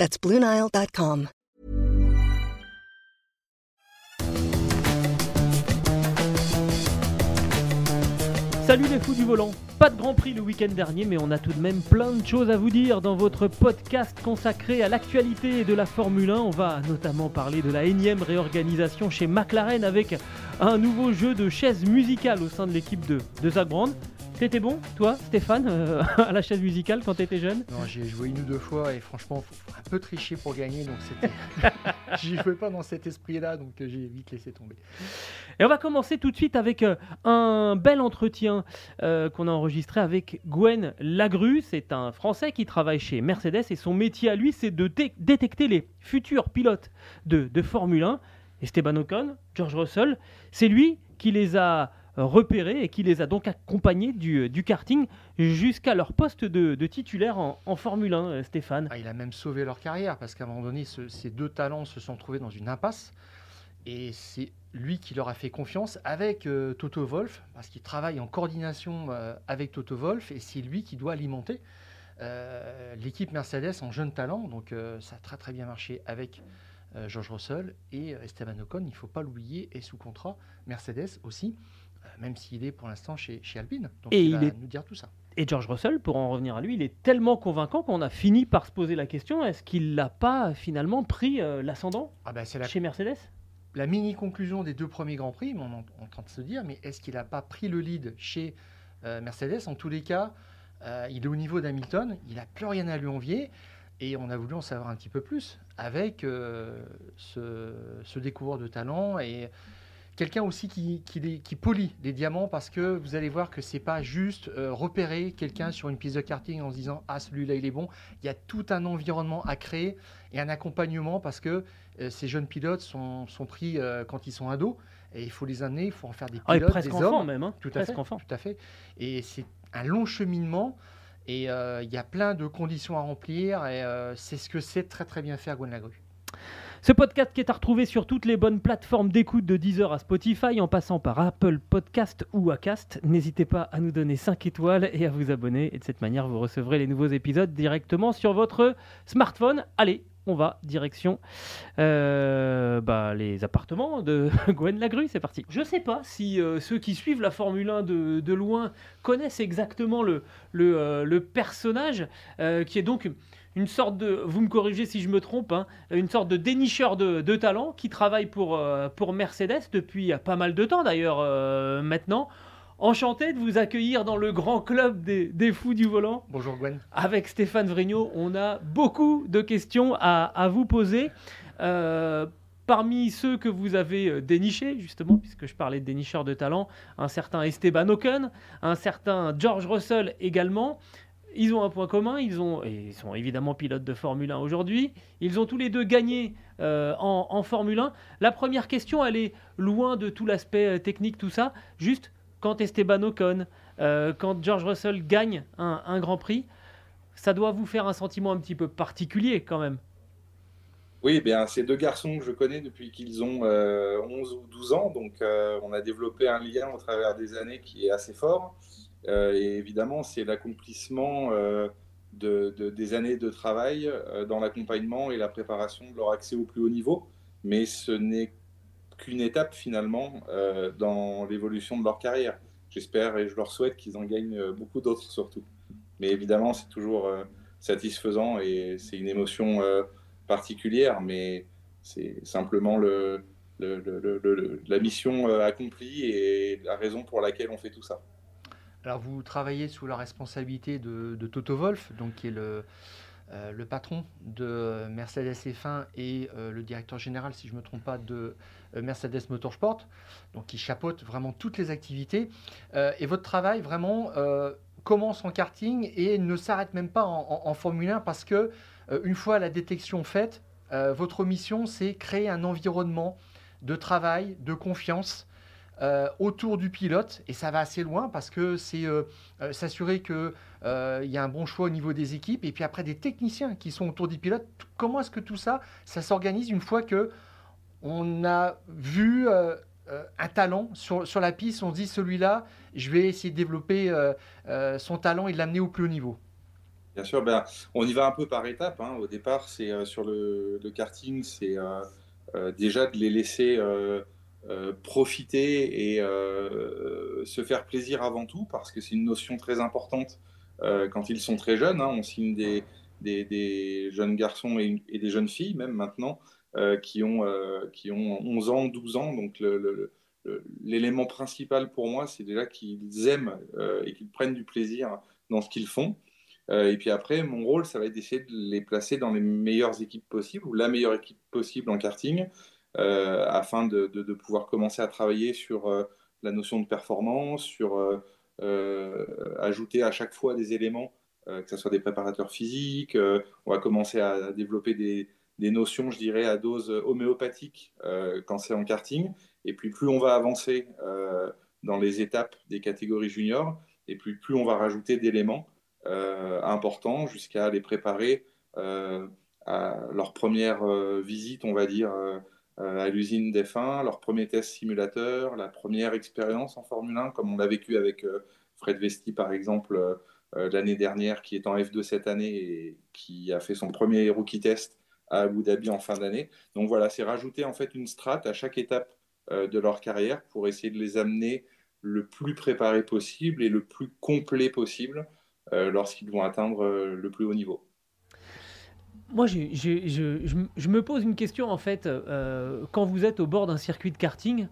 That's BlueNile.com. Salut les fous du volant Pas de Grand Prix le week-end dernier, mais on a tout de même plein de choses à vous dire dans votre podcast consacré à l'actualité de la Formule 1. On va notamment parler de la énième réorganisation chez McLaren avec un nouveau jeu de chaises musicales au sein de l'équipe de, de. T'étais bon, toi, Stéphane, euh, à la chaise musicale quand t'étais jeune? Non, j'ai joué une ou deux fois et franchement, faut un peu tricher pour gagner, donc c'était. J'y jouais pas dans cet esprit-là, donc euh, j'ai vite laissé tomber. Et on va commencer tout de suite avec euh, un bel entretien qu'on a enregistré avec Gwen Lagru. C'est un Français qui travaille chez Mercedes et son métier à lui, c'est de détecter les futurs pilotes de, de Formule 1. Esteban Ocon, George Russell, c'est lui qui les a repérés et qui les a donc accompagnés du, du karting jusqu'à leur poste de, titulaire en, Formule 1, euh, Stéphane. Ah, il a même sauvé leur carrière parce qu'à un moment donné, ce, ces deux talents se sont trouvés dans une impasse. Et c'est lui qui leur a fait confiance avec euh, Toto Wolf, parce qu'il travaille en coordination euh, avec Toto Wolf, et c'est lui qui doit alimenter euh, l'équipe Mercedes en jeunes talents. Donc ça a très très bien marché avec George Russell et Esteban Ocon, il ne faut pas l'oublier, est sous contrat Mercedes aussi même s'il est pour l'instant chez, chez, Alpine. Donc et il, va est... nous dire tout ça. Et George Russell, pour en revenir à lui, il est tellement convaincant qu'on a fini par se poser la question est-ce qu'il n'a pas finalement pris euh, l'ascendant ah la... chez Mercedes? La mini conclusion des deux premiers grands prix, on est en train de se dire mais est-ce qu'il n'a pas pris le lead chez euh, Mercedes? En tous les cas, euh, il est au niveau d'Hamilton, il n'a plus rien à lui envier. Et on a voulu en savoir un petit peu plus avec euh, ce, ce, découvreur de talent et quelqu'un aussi qui, qui, polie les diamants parce que vous allez voir que c'est pas juste euh, repérer quelqu'un sur une piste de karting en se disant ah celui-là il est bon. Il y a tout un environnement à créer et un accompagnement parce que euh, ces jeunes pilotes sont, sont pris euh, quand ils sont ados et il faut les amener, il faut en faire des pilotes, ah, presque des enfants hommes. même, hein. tout à fait, enfant. tout à fait. Et c'est un long cheminement. Et il y a plein de conditions à remplir et c'est ce que c'est très très bien faire Gwen Lagru. Ce podcast qui est à retrouver sur toutes les bonnes plateformes d'écoute de Deezer à Spotify en passant par Apple Podcast ou Acast. N'hésitez pas à nous donner 5 étoiles et à vous abonner. Et de cette manière, vous recevrez les nouveaux épisodes directement sur votre smartphone. Allez, on va direction euh, bah, les appartements de Gwen Lagru. C'est parti. Je ne sais pas si euh, ceux qui suivent la Formule 1 de, loin connaissent exactement le, le, euh, personnage qui est donc une sorte de, vous me corrigez si je me trompe, hein, une sorte de dénicheur de, de talent qui travaille pour, euh, pour Mercedes depuis pas mal de temps d'ailleurs euh, maintenant. Enchanté de vous accueillir dans le grand club des, des, fous du volant. Bonjour Gwen. Avec Stéphane Vrignot, on a beaucoup de questions à, à vous poser. Euh, parmi ceux que vous avez dénichés, justement, puisque je parlais de dénicheurs de talent, un certain Esteban Ocon, un certain George Russell également. Ils ont un point commun, ils, ont, et ils sont évidemment pilotes de Formule 1 aujourd'hui. Ils ont tous les deux gagné euh, en, Formule 1. La première question, elle est loin de tout l'aspect euh, technique, tout ça. Juste, quand Esteban Ocon, euh, quand George Russell gagne un, un, Grand Prix, ça doit vous faire un sentiment un petit peu particulier quand même. Oui, eh bien, ces deux garçons que je connais depuis qu'ils ont 11 ou 12 ans, donc on a développé un lien au travers des années qui est assez fort. Euh, et évidemment, c'est l'accomplissement euh, de, de, des années de travail euh, dans l'accompagnement et la préparation de leur accès au plus haut niveau. Mais ce n'est qu'une étape finalement dans l'évolution de leur carrière. J'espère et je leur souhaite qu'ils en gagnent beaucoup d'autres surtout. Mais évidemment, c'est toujours satisfaisant et c'est une émotion particulière, mais c'est simplement le, le, le, la mission accomplie et la raison pour laquelle on fait tout ça. Alors vous travaillez sous la responsabilité de, Toto Wolf, qui est le, euh, patron de Mercedes F1 et euh, le directeur général, si je ne me trompe pas, de euh, Mercedes Motorsport, donc qui chapeaute vraiment toutes les activités. Euh, et votre travail vraiment euh, commence en karting et ne s'arrête même pas en, Formule 1 parce que une fois la détection faite, votre mission, c'est créer un environnement de travail, de confiance autour du pilote. Et ça va assez loin parce que c'est s'assurer qu'il y a un bon choix au niveau des équipes et puis après des techniciens qui sont autour du pilote. Comment est-ce que tout ça, ça s'organise une fois que on a vu euh, un talent sur, sur, la piste, on dit celui-là, je vais essayer de développer euh, euh, son talent et de l'amener au plus haut niveau? Bien sûr, ben, on y va un peu par étapes. Hein. Au départ, c'est sur le, karting, c'est déjà de les laisser profiter et se faire plaisir avant tout, parce que c'est une notion très importante quand ils sont très jeunes. Hein. On signe des, des, jeunes garçons et, et, des jeunes filles, même maintenant, euh, qui, ont, euh, qui ont 11 ans, 12 ans. Donc l'élément principal pour moi, c'est déjà qu'ils aiment euh, et qu'ils prennent du plaisir dans ce qu'ils font. et puis après, mon rôle, ça va être d'essayer de les placer dans les meilleures équipes possibles ou la meilleure équipe possible en karting, afin de, pouvoir commencer à travailler sur la notion de performance, sur ajouter à chaque fois des éléments, que ce soit des préparateurs physiques. on va commencer à développer des, notions, je dirais, à dose homéopathique euh, quand c'est en karting. Et puis plus on va avancer euh, dans les étapes des catégories juniors, et puis plus on va rajouter d'éléments euh, importants jusqu'à les préparer à leur première visite, on va dire, à l'usine des fins, leur premier test simulateur, la première expérience en Formule 1, comme on l'a vécu avec Fred Vesti, par exemple, l'année dernière, qui est en F2 cette année et qui a fait son premier rookie test à Abu Dhabi en fin d'année. Donc voilà, c'est rajouter en fait une strate à chaque étape euh, de leur carrière pour essayer de les amener le plus préparé possible et le plus complet possible euh, lorsqu'ils vont atteindre euh, le plus haut niveau. Moi, je, me pose une question en fait. quand vous êtes au bord d'un circuit de karting,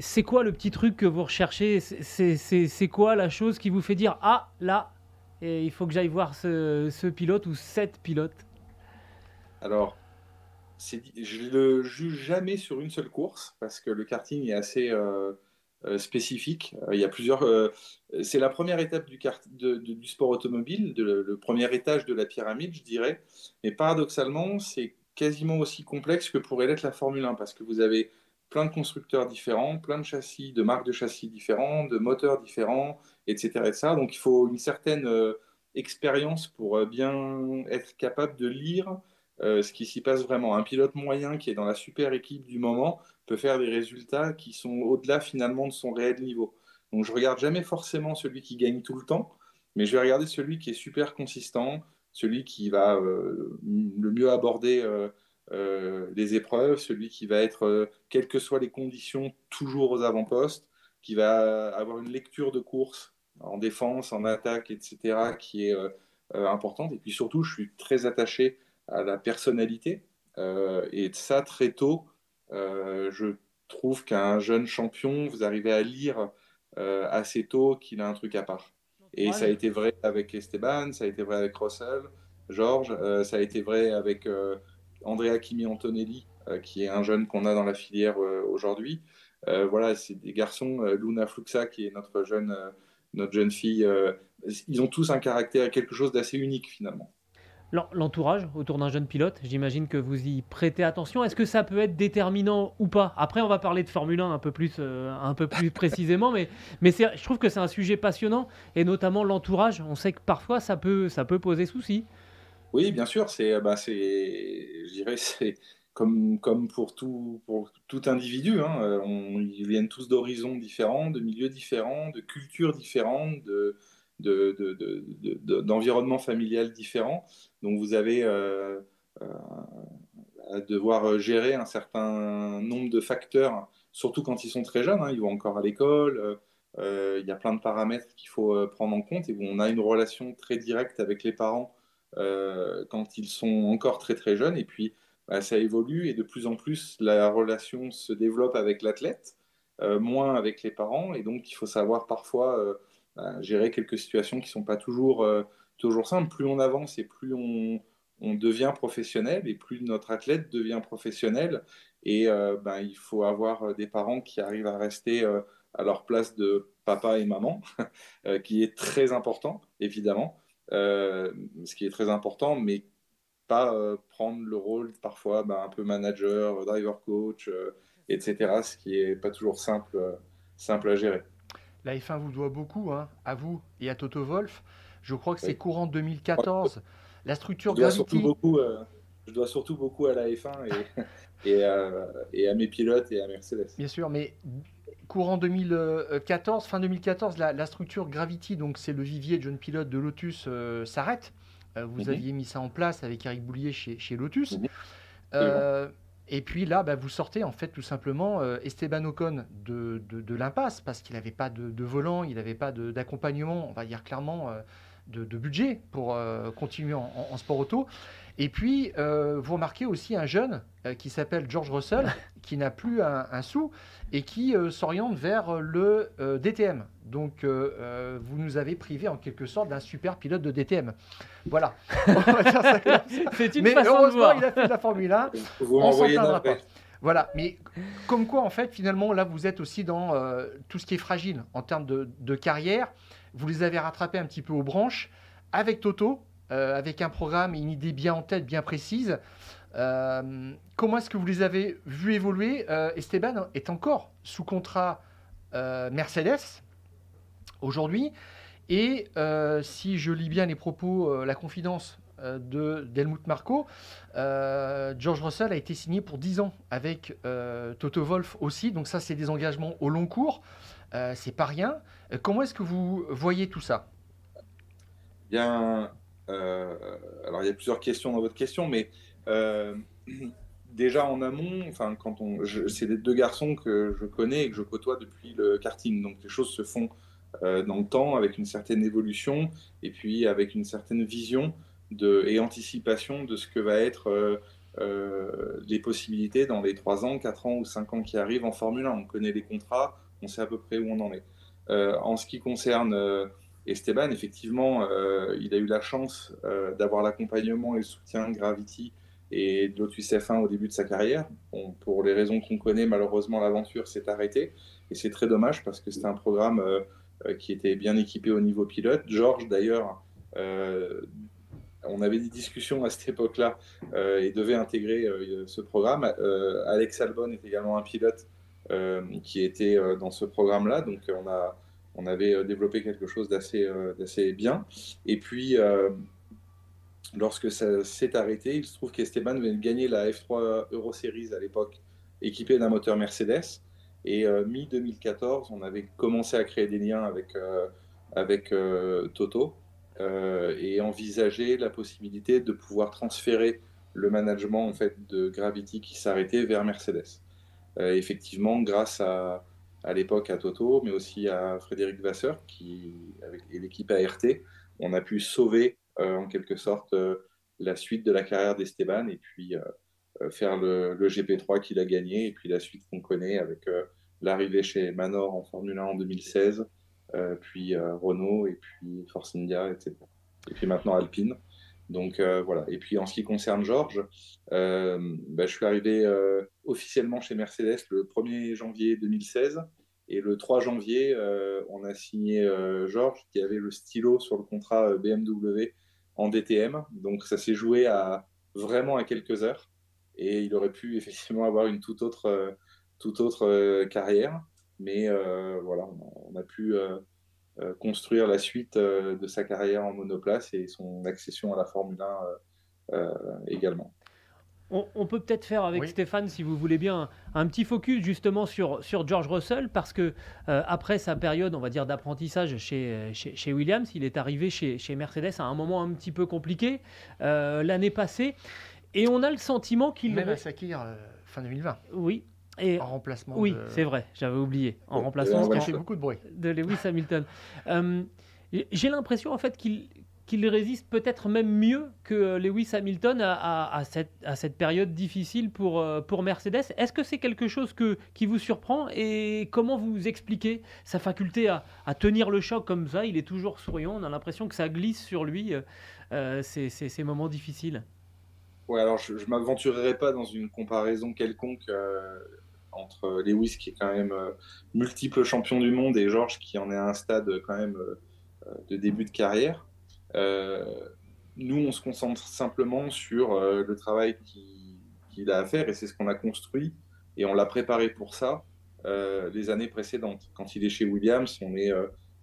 c'est quoi le petit truc que vous recherchez? C'est quoi la chose qui vous fait dire Ah, là, et il faut que j'aille voir ce, pilote ou cette pilote? Alors, je ne le juge jamais sur une seule course parce que le karting est assez euh, euh, spécifique. Euh, il y a plusieurs. c'est la première étape du, sport automobile, le premier étage de la pyramide, je dirais. Mais paradoxalement, c'est quasiment aussi complexe que pourrait l'être la Formule 1 parce que vous avez plein de constructeurs différents, plein de châssis, de marques de châssis différents, de moteurs différents, etc. etc. Donc il faut une certaine expérience pour bien être capable de lire euh, ce qui s'y passe vraiment. Un pilote moyen qui est dans la super équipe du moment peut faire des résultats qui sont au-delà finalement de son réel niveau. Donc je regarde jamais forcément celui qui gagne tout le temps, mais je vais regarder celui qui est super consistant, celui qui va euh, le mieux aborder euh, les épreuves, celui qui va être, quelles que soient les conditions, toujours aux avant-postes, qui va avoir une lecture de course en défense, en attaque, etc., qui est importante. Et puis surtout, je suis très attaché à la personnalité. Euh, et ça, très tôt, euh, je trouve qu'un jeune champion, vous arrivez à lire euh, assez tôt qu'il a un truc à part. Et ça a été vrai avec Esteban, ça a été vrai avec Russell, Georges, ça a été vrai avec Andrea Kimi Antonelli, qui est un jeune qu'on a dans la filière aujourd'hui. voilà, c'est des garçons, Luna Fluxa, qui est notre jeune, notre jeune fille, ils ont tous un caractère, quelque chose d'assez unique finalement. L'entourage autour d'un jeune pilote, j'imagine que vous y prêtez attention. Est-ce que ça peut être déterminant ou pas? Après, on va parler de Formule 1 un peu plus, euh, un peu plus précisément, mais, je trouve que c'est un sujet passionnant, et notamment l'entourage. On sait que parfois, ça peut, ça peut poser souci. Oui, bien sûr. C'est, bah, je dirais, c'est comme, pour, tout, pour tout individu. Hein. Euh, ils viennent tous d'horizons différents, de milieux différents, de cultures différentes, de d'environnement de, familial différent. Donc vous avez euh, euh, à devoir gérer un certain nombre de facteurs, surtout quand ils sont très jeunes, hein. ils vont encore à l'école. Euh, il y a plein de paramètres qu'il faut prendre en compte et on a une relation très directe avec les parents quand ils sont encore très très jeunes. Et puis bah, ça évolue et de plus en plus la relation se développe avec l'athlète, moins avec les parents. Et donc il faut savoir parfois gérer quelques situations qui ne sont pas toujours, euh, toujours simples. Plus on avance et plus on, devient professionnel et plus notre athlète devient professionnel. Et euh, ben, il faut avoir des parents qui arrivent à rester euh, à leur place de papa et maman, qui est très important, évidemment. ce qui est très important, mais pas prendre le rôle parfois bah, un peu manager, driver coach, etc. Ce qui est pas toujours simple, simple à gérer. La F1 vous doit beaucoup, hein, à vous et à Toto Wolf. Je crois que c'est courant 2014. La structure je dois, surtout beaucoup, je dois surtout beaucoup à la F1 et, et, et, à mes pilotes et à Mercedes. Bien sûr, mais courant 2014, fin 2014, la, structure Gravity, donc c'est le vivier de jeunes pilotes de Lotus, euh, s'arrête. Euh, vous mhm. aviez mis ça en place avec Eric Boulier chez, Lotus. Mhm. Euh, et puis là, bah, vous sortez en fait tout simplement Esteban Ocon de, l'impasse parce qu'il n'avait pas de, volant, il n'avait pas d'accompagnement, on va dire clairement, de, budget pour continuer en, en, sport auto. Et puis, vous remarquez aussi un jeune qui s'appelle George Russell, qui n'a plus un, sou et qui euh, s'oriente vers le euh, DTM. Donc, euh, vous nous avez privé en quelque sorte d'un super pilote de DTM. Voilà. C'est une Mais façon heureusement, de il a fait la Formule 1. Vous on s'en plaindra pas. Voilà, mais comme quoi, en fait, finalement, là, vous êtes aussi dans tout ce qui est fragile en termes de, de, carrière. Vous les avez rattrapés un petit peu aux branches avec Toto, avec un programme une idée bien en tête, bien précise. Euh, comment est-ce que vous les avez vus évoluer euh, Esteban est encore sous contrat euh, Mercedes aujourd'hui. Et si je lis bien les propos, la confidence de d'Helmut Marco, George Russell a été signé pour 10 ans avec Toto Wolff aussi. Donc ça, c'est des engagements au long cours. c'est pas rien. comment est-ce que vous voyez tout ça? Bien, alors il y a plusieurs questions dans votre question, mais euh, déjà en amont, enfin, quand on, c'est des deux garçons que je connais et que je côtoie depuis le karting. Donc les choses se font euh, dans le temps avec une certaine évolution et puis avec une certaine vision de, et anticipation de ce que va être euh, les possibilités dans les 3 ans, 4 ans ou 5 ans qui arrivent en Formule 1. On connaît les contrats, on sait à peu près où on en est. en ce qui concerne Esteban, effectivement, il a eu la chance d'avoir l'accompagnement et le soutien Gravity et de Lotus F1 au début de sa carrière. pour les raisons qu'on connaît, malheureusement, l'aventure s'est arrêtée. Et c'est très dommage parce que c'était un programme euh, euh, qui était bien équipé au niveau pilote. Georges, d'ailleurs, euh, on avait des discussions à cette époque-là et devait intégrer ce programme. Alex Albon est également un pilote qui était dans ce programme-là. Donc, on, a, on avait développé quelque chose d'assez bien. Et puis, lorsque ça s'est arrêté, il se trouve qu'Esteban venait de gagner la F3 Euro Series à l'époque, équipé d'un moteur Mercedes. Et euh, mi-2014, on avait commencé à créer des liens avec, euh, avec euh, Toto et envisager la possibilité de pouvoir transférer le management en fait, de Gravity qui s'arrêtait vers Mercedes. effectivement, grâce à, à l'époque à Toto, mais aussi à Frédéric Vasseur qui, avec, l'équipe ART, on a pu sauver euh, en quelque sorte euh, la suite de la carrière d'Esteban et puis euh, faire le, GP3 qu'il a gagné et puis la suite qu'on connaît avec l'arrivée chez Manor en Formule 1 en 2016, puis Renault et puis Force India, etc. Et puis maintenant Alpine. Donc voilà. Et puis en ce qui concerne Georges, bah, je suis arrivé officiellement chez Mercedes le 1er janvier 2016. Et le 3 janvier, on a signé Georges qui avait le stylo sur le contrat BMW en DTM. Donc ça s'est joué à vraiment à quelques heures. Et il aurait pu effectivement avoir une toute autre, euh, toute autre euh, carrière. Mais euh, voilà, on a pu construire la suite de sa carrière en monoplace et son accession à la Formule 1 également. On, peut peut-être faire avec Stéphane, si vous voulez bien, un, petit focus justement sur, sur George Russell, parce que euh, après sa période, on va dire, d'apprentissage chez, chez, Williams, il est arrivé chez, chez, Mercedes à un moment un petit peu compliqué euh, l'année passée, et on a le sentiment qu'il... Même à Sakir, euh, fin 2020. Oui. Et en remplacement. Oui, c'est vrai, j'avais oublié. En remplacement. fait beaucoup de bruit. De Lewis Hamilton. J'ai l'impression en fait qu'il qu'il résiste peut-être même mieux que Lewis Hamilton à, cette, à cette, période difficile pour, euh, pour Mercedes. Est-ce que c'est quelque chose que, qui vous surprend et comment vous expliquez sa faculté à, tenir le choc comme ça? Il est toujours souriant, on a l'impression que ça glisse sur lui euh, ces, ces, moments difficiles. Ouais, alors je ne m'aventurerai pas dans une comparaison quelconque euh, entre Lewis qui est quand même multiple champion du monde et George qui en est à un stade quand même de début de carrière. Euh, nous, on se concentre simplement sur le travail qu'il a à faire et c'est ce qu'on a construit et on l'a préparé pour ça les années précédentes. Quand il est chez Williams, on est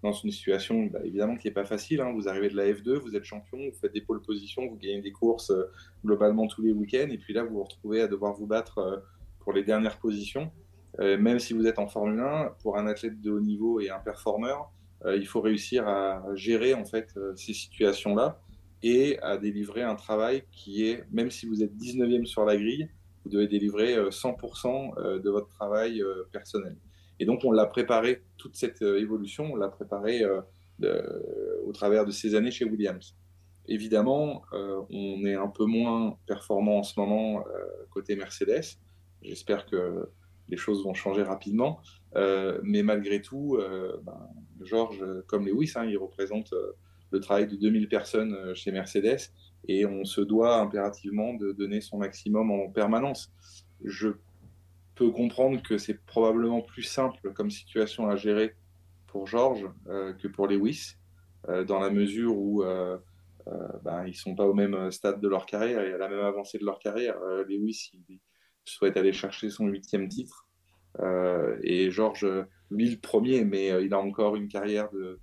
dans une situation bah, évidemment qui n'est pas facile. Hein. Vous arrivez de la F2, vous êtes champion, vous faites des pôles positions, vous gagnez des courses euh, globalement tous les week-ends, et puis là vous vous retrouvez à devoir vous battre euh, pour les dernières positions. Euh, même si vous êtes en Formule 1, pour un athlète de haut niveau et un performeur, il faut réussir à gérer en fait ces situations-là et à délivrer un travail qui est, même si vous êtes 19e sur la grille, vous devez délivrer 100% de votre travail personnel. Et donc, on l'a préparé, toute cette euh, évolution, on l'a préparé euh, au travers de ces années chez Williams. Évidemment, euh, on est un peu moins performant en ce moment côté Mercedes. J'espère que les choses vont changer rapidement. mais malgré tout, ben, Georges, comme Lewis, hein, il représente le travail de 2000 personnes chez Mercedes et on se doit impérativement de donner son maximum en permanence. Je peut comprendre que c'est probablement plus simple comme situation à gérer pour Georges euh, que pour Lewis, euh, dans la mesure où euh, ben, ils ne sont pas au même stade de leur carrière et à la même avancée de leur carrière. Lewis, il souhaite aller chercher son huitième titre. et Georges, lui, le premier, mais il a encore une carrière de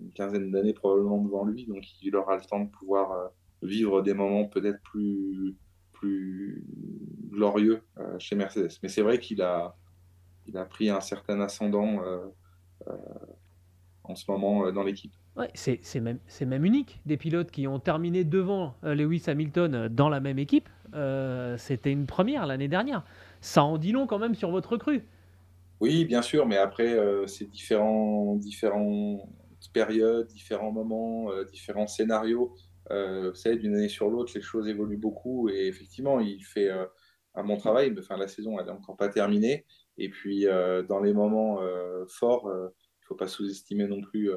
une quinzaine d'années probablement devant lui, donc il aura le temps de pouvoir vivre des moments peut-être plus plus glorieux euh, chez Mercedes. Mais c'est vrai qu'il a, il a pris un certain ascendant euh, euh, en ce moment dans l'équipe. Ouais, c'est même, même unique. Des pilotes qui ont terminé devant Lewis Hamilton dans la même équipe, c'était une première l'année dernière. Ça en dit long quand même sur votre cru. Oui, bien sûr, mais après, c'est différents, différentes périodes, différents moments, différents scénarios. Euh, vous savez, d'une année sur l'autre, les choses évoluent beaucoup et effectivement, il fait euh, un bon travail. Mais, enfin, la saison, elle n'est encore pas terminée. Et puis, euh, dans les moments forts, il ne faut pas sous-estimer non plus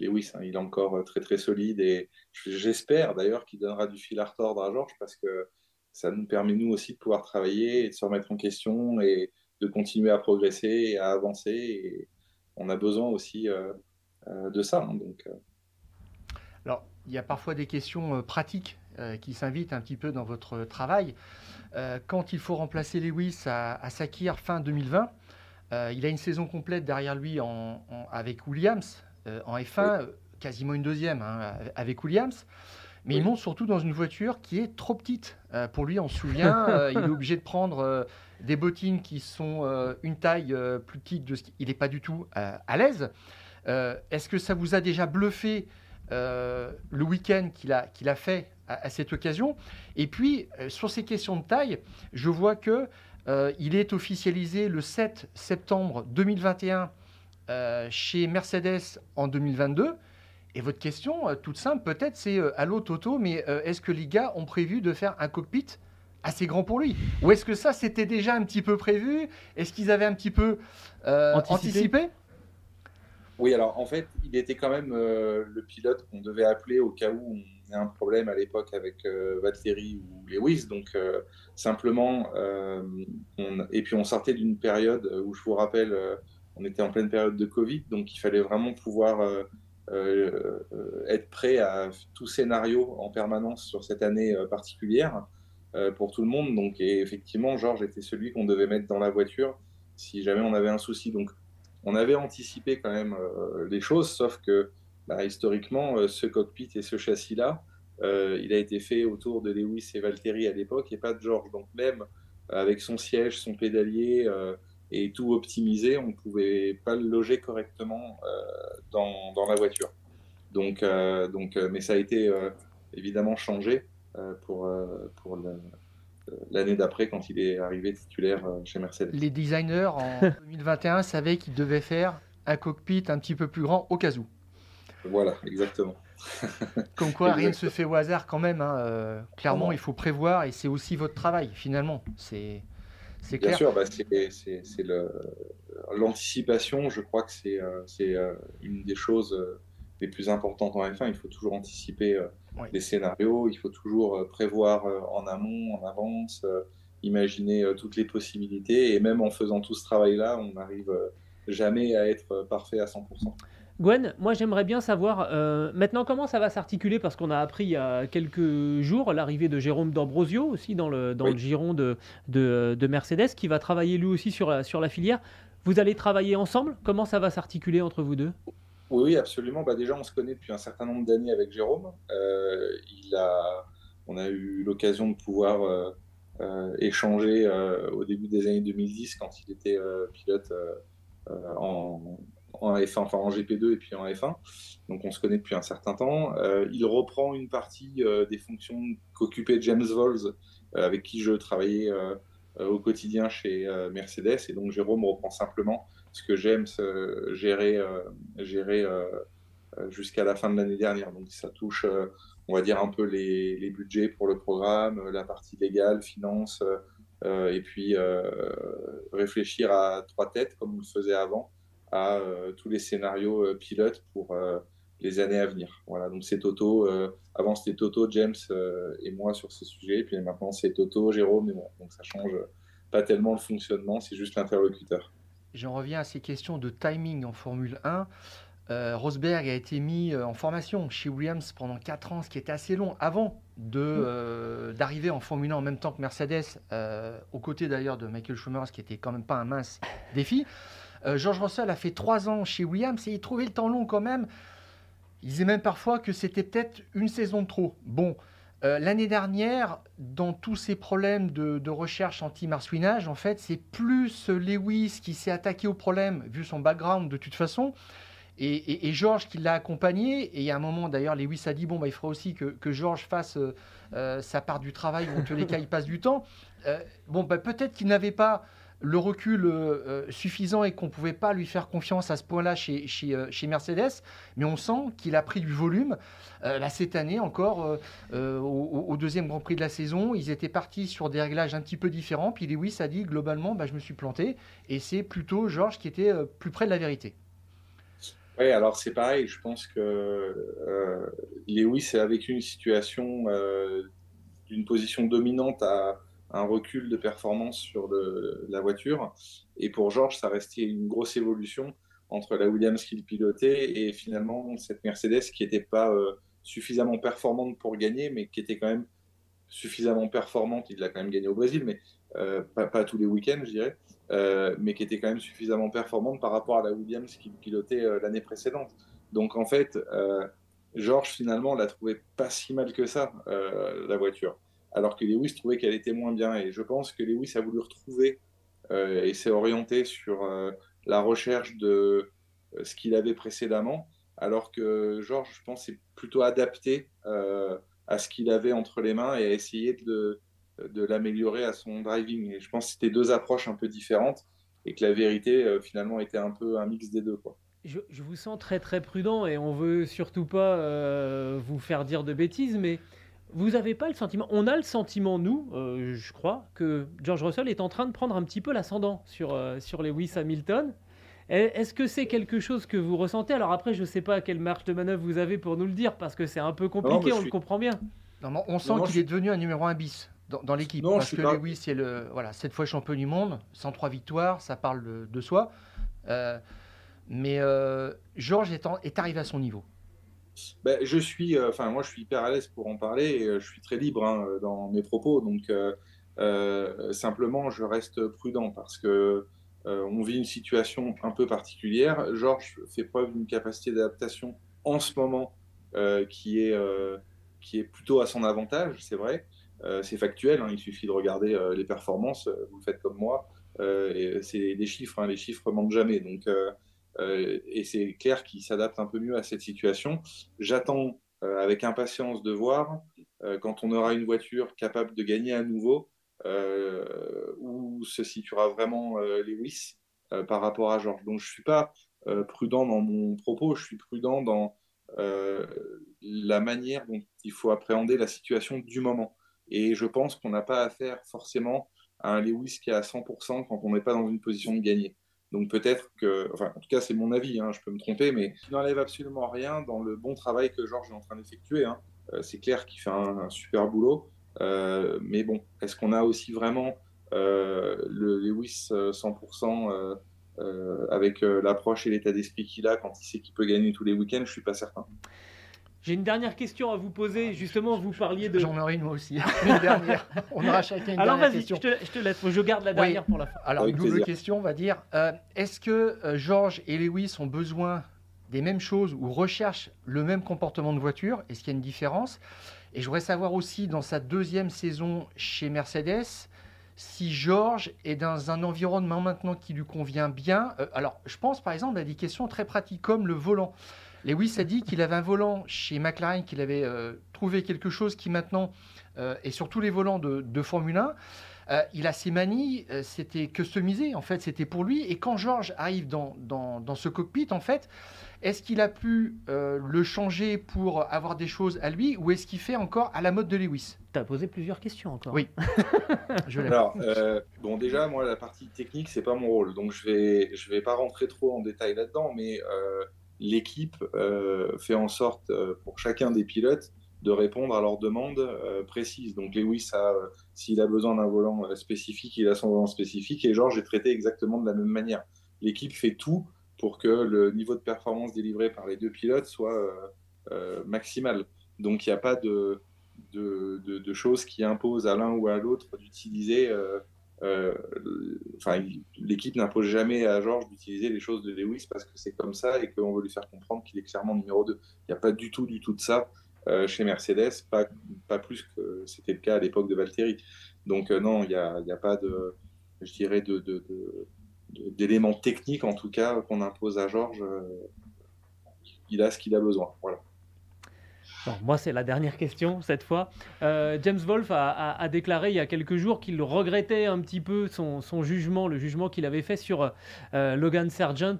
Lewis. Hein, il est encore très très solide et j'espère d'ailleurs qu'il donnera du fil à retordre à Georges parce que ça nous permet nous aussi de pouvoir travailler et de se remettre en question et de continuer à progresser et à avancer. Et on a besoin aussi de ça. Hein, donc, alors, il y a parfois des questions euh, pratiques euh, qui s'invitent un petit peu dans votre travail. Euh, quand il faut remplacer Lewis à, Sakir fin 2020, il a une saison complète derrière lui avec Williams en F1, quasiment une deuxième hein, avec Williams. Mais il monte surtout dans une voiture qui est trop petite. pour lui, on se souvient, il est obligé de prendre des bottines qui sont une taille plus petite de ce qu'il n'est pas du tout à l'aise. Est-ce que ça vous a déjà bluffé euh, le week-end qu'il a, qu'il a fait à, cette occasion? Et puis, euh, sur ces questions de taille, je vois que euh, il est officialisé le 7 septembre 2021 chez Mercedes en 2022. Et votre question, toute simple, peut-être, c'est Allô Toto, mais est-ce que les gars ont prévu de faire un cockpit assez grand pour lui? Ou est-ce que ça, c'était déjà un petit peu prévu? Est-ce qu'ils avaient un petit peu anticipé? oui, alors en fait, il était quand même euh, le pilote qu'on devait appeler au cas où on a un problème à l'époque avec euh, Valtteri ou Lewis. Donc euh, simplement, et puis on sortait d'une période où je vous rappelle, on était en pleine période de Covid, donc il fallait vraiment pouvoir être prêt à tout scénario en permanence sur cette année particulière pour tout le monde. Donc et effectivement, Georges était celui qu'on devait mettre dans la voiture si jamais on avait un souci. Donc on avait anticipé quand même euh, les choses, sauf que bah, historiquement, euh, ce cockpit et ce châssis-là, euh, il a été fait autour de Lewis et Valtteri à l'époque et pas de George. Donc même avec son siège, son pédalier et tout optimisé, on ne pouvait pas le loger correctement dans, la voiture. Donc, donc, mais ça a été évidemment changé pour, pour le, l'année d'après quand il est arrivé titulaire euh, chez Mercedes. Les designers en 2021 savaient qu'ils devaient faire un cockpit un petit peu plus grand au cas où. Voilà, exactement. Comme quoi, rien ne se fait au hasard quand même. Hein, euh, clairement, il faut prévoir et c'est aussi votre travail finalement. C'est c'est clair. Bien sûr, bah, c'est l'anticipation. Je crois que c'est euh, une des choses les plus importantes en F1. Il faut toujours anticiper les scénarios, il faut toujours euh, prévoir euh, en amont, en avance, euh, imaginer toutes les possibilités. Et même en faisant tout ce travail-là, on n'arrive jamais à être parfait à 100%. Gwen, moi j'aimerais bien savoir euh, maintenant comment ça va s'articuler? Parce qu'on a appris il y a quelques jours l'arrivée de Jérôme D'Ambrosio aussi dans le, dans le giron de, de, Mercedes qui va travailler lui aussi sur la, sur la filière. Vous allez travailler ensemble? Comment ça va s'articuler entre vous deux? Oui, absolument. Bah, déjà, on se connaît depuis un certain nombre d'années avec Jérôme. Euh, il a, on a eu l'occasion de pouvoir euh, échanger au début des années 2010 quand il était pilote en, en F1, enfin en GP2 et puis en F1. Donc on se connaît depuis un certain temps. Euh, il reprend une partie euh, des fonctions qu'occupait James Vols, euh, avec qui je travaillais au quotidien chez Mercedes. Et donc Jérôme reprend simplement ce que James gérait, gérait jusqu'à la fin de l'année dernière. Donc ça touche, on va dire, un peu les, les, budgets pour le programme, la partie légale, finance. et puis réfléchir à trois têtes comme on le faisait avant à euh, tous les scénarios euh, pilotes pour euh, les années à venir. Voilà, donc c'est Toto. avant c'était Toto, James et moi sur ce sujet, puis maintenant c'est Toto, Jérôme et moi. Donc ça change pas tellement le fonctionnement, c'est juste l'interlocuteur. J'en reviens à ces questions de timing en Formule 1. Rosberg a été mis en formation chez Williams pendant 4 ans, ce qui était assez long, avant d'arriver en Formule 1 en même temps que Mercedes, aux côtés d'ailleurs de Michael Schumacher, ce qui était quand même pas un mince défi. Euh, George Russell a fait trois ans chez Williams et il trouvait le temps long quand même. Il disait même parfois que c'était peut-être une saison de trop. Bon, euh, l'année dernière, dans tous ces problèmes de, recherche anti-marsouinage, en fait, c'est plus Lewis qui s'est attaqué au problème, vu son background de toute façon, et, George qui l'a accompagné. Et a un moment, d'ailleurs, Lewis a dit bon, bah, il faudra aussi que, que George fasse euh, sa part du travail, ou en tous les cas, il passe du temps. bon, bah, peut-être qu'il n'avait pas le recul euh, euh, suffisant et qu'on ne pouvait pas lui faire confiance à ce point-là chez, chez, euh, chez, Mercedes, mais on sent qu'il a pris du volume. là, cette année encore, au, deuxième Grand Prix de la saison, ils étaient partis sur des réglages un petit peu différents, puis Lewis a dit globalement, bah, je me suis planté, et c'est plutôt Georges qui était plus près de la vérité. Oui, alors c'est pareil, je pense que Lewis a vécu une situation d'une position dominante à un recul de performance sur la voiture. Et pour George, ça restait une grosse évolution entre la Williams qu'il pilotait et finalement cette Mercedes qui n'était pas euh, suffisamment performante pour gagner, mais qui était quand même suffisamment performante. Il l'a quand même gagné au Brésil, mais euh, pas, tous les week-ends, je dirais, euh, mais qui était quand même suffisamment performante par rapport à la Williams qu'il pilotait l'année précédente. Donc en fait, George finalement l'a trouvé pas si mal que ça, la voiture alors que Lewis trouvait qu'elle était moins bien. Et je pense que Lewis a voulu retrouver euh, et s'est orienté sur euh, la recherche de euh, ce qu'il avait précédemment, alors que Georges, je pense, est plutôt adapté à ce qu'il avait entre les mains et a essayé de, l'améliorer à son driving. Et je pense que c'était deux approches un peu différentes et que la vérité, finalement, était un peu un mix des deux. Je, je, vous sens très très prudent et on veut surtout pas vous faire dire de bêtises, mais vous n'avez pas le sentiment, on a le sentiment, nous, euh, je crois, que George Russell est en train de prendre un petit peu l'ascendant sur, euh, sur Lewis Hamilton. Est-ce que c'est quelque chose que vous ressentez? Alors après, je ne sais pas quelle marge de manœuvre vous avez pour nous le dire, parce que c'est un peu compliqué, on le comprend bien. Non, on sent qu'il est devenu un numéro 1 bis dans, l'équipe. Parce que Lewis est le, voilà, cette fois champion du monde, 103 victoires, ça parle de, soi. Euh, mais George est, est arrivé à son niveau. Ben, je suis, euh, enfin moi je suis hyper à l'aise pour en parler euh, je suis très libre hein, dans mes propos, donc euh, simplement je reste prudent parce que on vit une situation un peu particulière. Georges fait preuve d'une capacité d'adaptation en ce moment qui est qui est plutôt à son avantage, c'est vrai. c'est factuel, hein, il suffit de regarder les performances, vous le faites comme moi, c'est des chiffres, hein, les chiffres mentent jamais. Donc, euh, et c'est clair qu'il s'adapte un peu mieux à cette situation. J'attends euh, avec impatience de voir euh, quand on aura une voiture capable de gagner à nouveau où se situera vraiment Lewis par rapport à George. Donc je ne suis pas prudent dans mon propos, je suis prudent dans la manière dont il faut appréhender la situation du moment. Et je pense qu'on n'a pas affaire forcément à un Lewis qui est à 100% quand on n'est pas dans une position de gagner. Donc peut-être que, enfin en tout cas c'est mon avis, hein, je peux me tromper, mais il n'enlève absolument rien dans le bon travail que Georges est en train d'effectuer. Hein. Euh, c'est clair qu'il fait un, super boulot, euh, mais bon, est-ce qu'on a aussi vraiment euh, le Lewis 100% avec l'approche et l'état d'esprit qu'il a quand il sait qu'il peut gagner tous les week-ends, je suis pas certain. J'ai une dernière question à vous poser. Justement, vous parliez de. J'en aurai une moi aussi. une dernière. On aura chacun une Alors vas-y, je te, je te laisse. Je garde la dernière pour la fin. Alors, une double question, on va dire. Euh, est-ce que euh, Georges et Lewis ont besoin des mêmes choses ou recherchent le même comportement de voiture? Est-ce qu'il y a une différence? Et je voudrais savoir aussi, dans sa deuxième saison chez Mercedes, si Georges est dans un environnement maintenant qui lui convient bien. Euh, alors, je pense par exemple à des questions très pratiques comme le volant. Lewis a dit qu'il avait un volant chez McLaren, qu'il avait euh, trouvé quelque chose qui maintenant euh, est sur tous les volants de, Formule 1. Euh, il a ses manies, c'était customisé, en fait, c'était pour lui. Et quand George arrive dans, dans, ce cockpit, en fait, est-ce qu'il a pu le changer pour avoir des choses à lui ou est-ce qu'il fait encore à la mode de Lewis? Tu as posé plusieurs questions encore. Oui. je Alors, bon, déjà, moi, la partie technique, c'est pas mon rôle. Donc, je vais, je vais pas rentrer trop en détail là-dedans, mais l'équipe euh, fait en sorte euh, pour chacun des pilotes de répondre à leurs demandes euh, précises. Donc Lewis, s'il a besoin d'un volant spécifique, il a son volant spécifique et Georges est traité exactement de la même manière. L'équipe fait tout pour que le niveau de performance délivré par les deux pilotes soit maximal. Donc il n'y a pas de, de, de, choses qui imposent à l'un ou à l'autre d'utiliser enfin, l'équipe n'impose jamais à Georges d'utiliser les choses de Lewis parce que c'est comme ça et qu'on veut lui faire comprendre qu'il est clairement numéro 2. Il n'y a pas du tout, du tout de ça euh, chez Mercedes, pas, plus que c'était le cas à l'époque de Valtteri. Donc euh, non, il n'y a, pas de, je dirais, d'éléments techniques en tout cas qu'on impose à Georges. il a ce qu'il a besoin. Voilà moi, c'est la dernière question cette fois. Euh, James Wolfe a, déclaré il y a quelques jours qu'il regrettait un petit peu son, jugement, le jugement qu'il avait fait sur euh, Logan Sargent,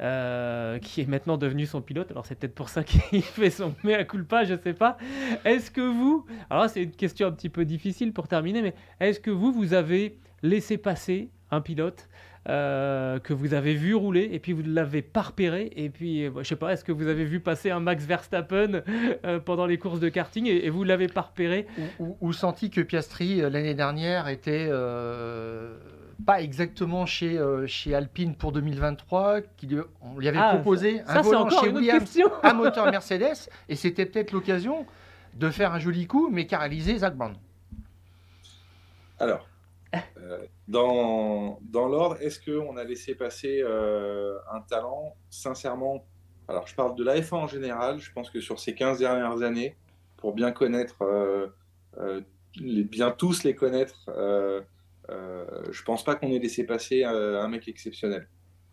euh, qui est maintenant devenu son pilote. Alors, c'est peut-être pour ça qu'il fait son mea culpa, je ne sais pas. Est-ce que vous, alors c'est une question un petit peu difficile pour terminer, mais est-ce que vous, vous avez laissé passer un pilote euh, que vous avez vu rouler et puis vous ne l'avez pas repéré. Et puis, euh, je sais pas, est-ce que vous avez vu passer un Max Verstappen euh, pendant les courses de karting et, vous ne l'avez pas repéré ou, senti que Piastri, l'année dernière, était pas exactement chez, chez Alpine pour 2023, qu'il on lui avait ah, proposé un volant chez Williams, un moteur Mercedes, et c'était peut-être l'occasion de faire un joli coup, mais qu'a réalisé Zach Brown. Alors, euh, dans l'ordre, est-ce qu'on a laissé passer euh, un talent? Sincèrement, alors je parle de la F1 en général, je pense que sur ces 15 dernières années, pour bien connaître, euh, les, bien tous les connaître, je pense pas qu'on ait laissé passer un mec exceptionnel.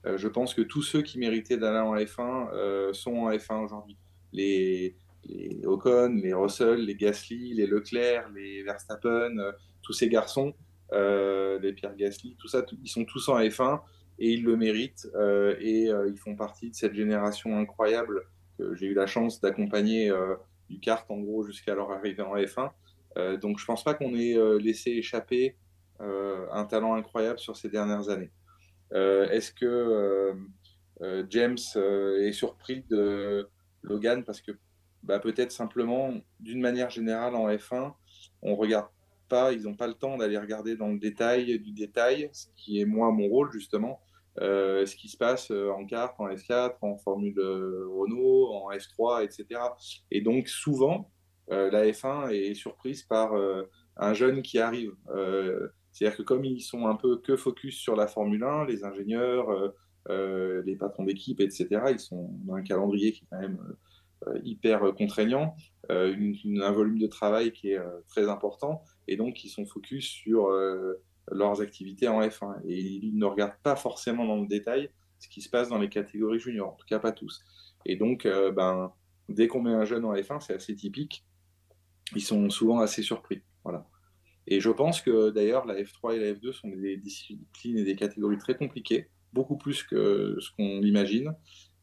je pense que tous ceux qui méritaient d'aller en F1 sont en F1 aujourd'hui. Les, les Ocon, les Russell, les Gasly, les Leclerc, les Verstappen, tous ces garçons, euh, les Pierre Gasly, tout ça, ils sont tous en F1 et ils le méritent euh, et euh, ils font partie de cette génération incroyable que j'ai eu la chance d'accompagner du kart en gros jusqu'à leur arrivée en F1. donc je pense pas qu'on ait laissé échapper un talent incroyable sur ces dernières années. Est-ce que James est surpris de Logan? Parce que bah, peut-être simplement d'une manière générale en F1, on regarde ils n'ont pas le temps d'aller regarder dans le détail du détail, ce qui est moi mon rôle justement, euh, ce qui se passe euh, en kart, en F4, en Formule euh, Renault, en F3, etc. Et donc souvent, la F1 est surprise par un jeune qui arrive. C'est-à-dire que comme ils sont un peu que focus sur la Formule 1, les ingénieurs, les patrons d'équipe, etc., ils sont dans un calendrier qui est quand même hyper contraignant, un volume de travail qui est très important et donc ils sont focus sur euh, leurs activités en F1 et ils ne regardent pas forcément dans le détail ce qui se passe dans les catégories juniors, en tout cas pas tous. Et donc, euh, ben, dès qu'on met un jeune en F1, c'est assez typique, ils sont souvent assez surpris. Voilà. Et je pense que d'ailleurs, la F3 et la F2 sont des disciplines et des catégories très compliquées, beaucoup plus que ce qu'on imagine,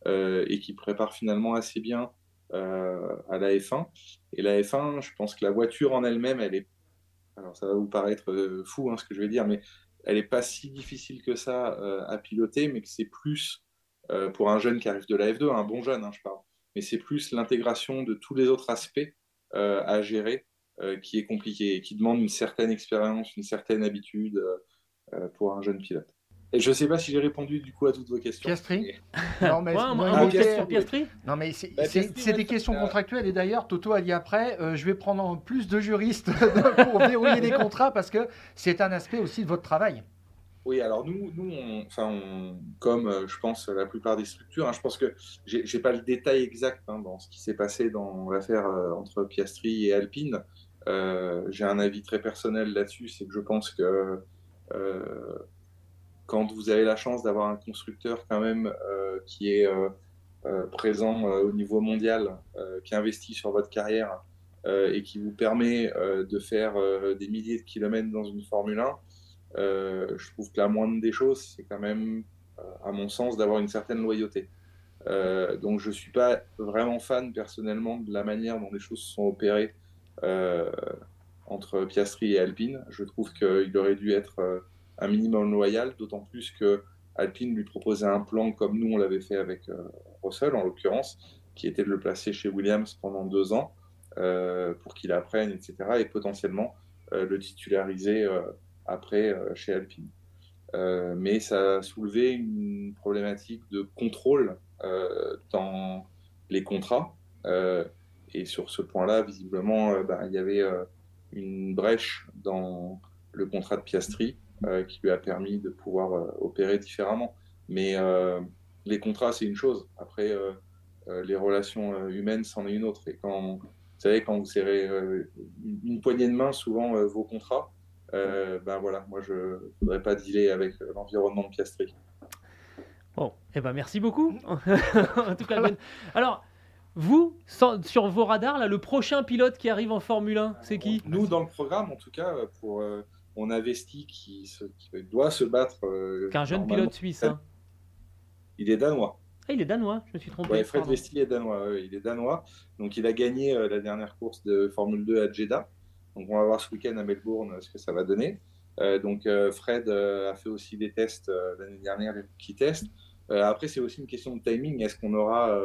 euh, et qui préparent finalement assez bien à la F1. Et la F1, je pense que la voiture en elle-même, elle est alors ça va vous paraître euh, fou hein, ce que je vais dire, mais elle n'est pas si difficile que ça euh, à piloter, mais que c'est plus euh, pour un jeune qui arrive de la F2, un bon jeune, hein, je parle, mais c'est plus l'intégration de tous les autres aspects à gérer qui est compliqué et qui demande une certaine expérience, une certaine habitude pour un jeune pilote. Et je ne sais pas si j'ai répondu du coup à toutes vos questions. Piastri Non, mais, sur Piastri Non, mais c'est bah, des questions contractuelles. Et d'ailleurs, Toto a dit après euh, je vais prendre plus de juristes pour verrouiller les contrats parce que c'est un aspect aussi de votre travail. Oui, alors nous, nous enfin, comme euh, je pense la plupart des structures, hein, je pense que j'ai n'ai pas le détail exact hein, dans ce qui s'est passé dans l'affaire euh, entre Piastri et Alpine. j'ai un avis très personnel là-dessus, c'est que je pense que quand vous avez la chance d'avoir un constructeur quand même euh, qui est euh, euh, présent au niveau mondial, qui investit sur votre carrière et qui vous permet de faire des milliers de kilomètres dans une Formule 1, je trouve que la moindre des choses, c'est quand même, à mon sens, d'avoir une certaine loyauté. donc je ne suis pas vraiment fan personnellement de la manière dont les choses sont opérées entre Piastri et Alpine. Je trouve qu'il aurait dû être un minimum loyal, d'autant plus que Alpine lui proposait un plan comme nous on l'avait fait avec euh, Russell en l'occurrence, qui était de le placer chez Williams pendant deux ans euh, pour qu'il apprenne, etc. et potentiellement euh, le titulariser après chez Alpine. mais ça a soulevé une problématique de contrôle dans les contrats. et sur ce point-là, visiblement, ben, il y avait une brèche dans le contrat de Piastri euh, qui lui a permis de pouvoir euh, opérer différemment. Mais euh, les contrats, c'est une chose. Après, les relations humaines, c'en est une autre. Et quand, vous savez, quand vous serrez une poignée de main, souvent vos contrats, ben voilà, moi je ne voudrais pas dealer avec l'environnement de Piastri. Bon, eh ben merci beaucoup. en tout cas, alors, vous, sur vos radars, là, le prochain pilote qui arrive en Formule 1, c'est qui? Nous, dans le programme, en tout cas, pour on investit qui, se, doit se battre. Euh, Qu'un jeune pilote suisse. Hein. Il est danois. Ah, il est danois, je me suis trompé. Ouais, Fred Vesti est danois. il est danois. Donc, il a gagné euh, la dernière course de Formule 2 à Jeddah. Donc, on va voir ce week-end à Melbourne ce que ça va donner. Euh, donc, Fred a fait aussi des tests l'année dernière, les petits tests. après, c'est aussi une question de timing. Est-ce qu'on aura,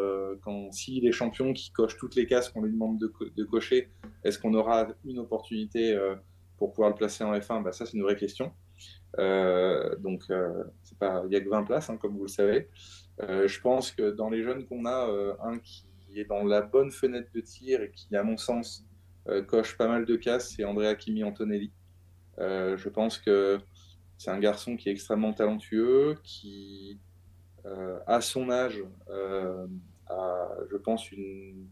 quand si les champions qui cochent toutes les cases qu'on lui demande de, de cocher, est-ce qu'on aura une opportunité pour pouvoir le placer en F1, bah, ça c'est une vraie question. Euh, donc euh, il n'y a que 20 places, hein, comme vous le savez. Euh, je pense que dans les jeunes qu'on a, un qui est dans la bonne fenêtre de tir et qui, à mon sens, coche pas mal de cases, c'est Andrea Kimi Antonelli. je pense que c'est un garçon qui est extrêmement talentueux, qui, à son âge, a, je pense, une,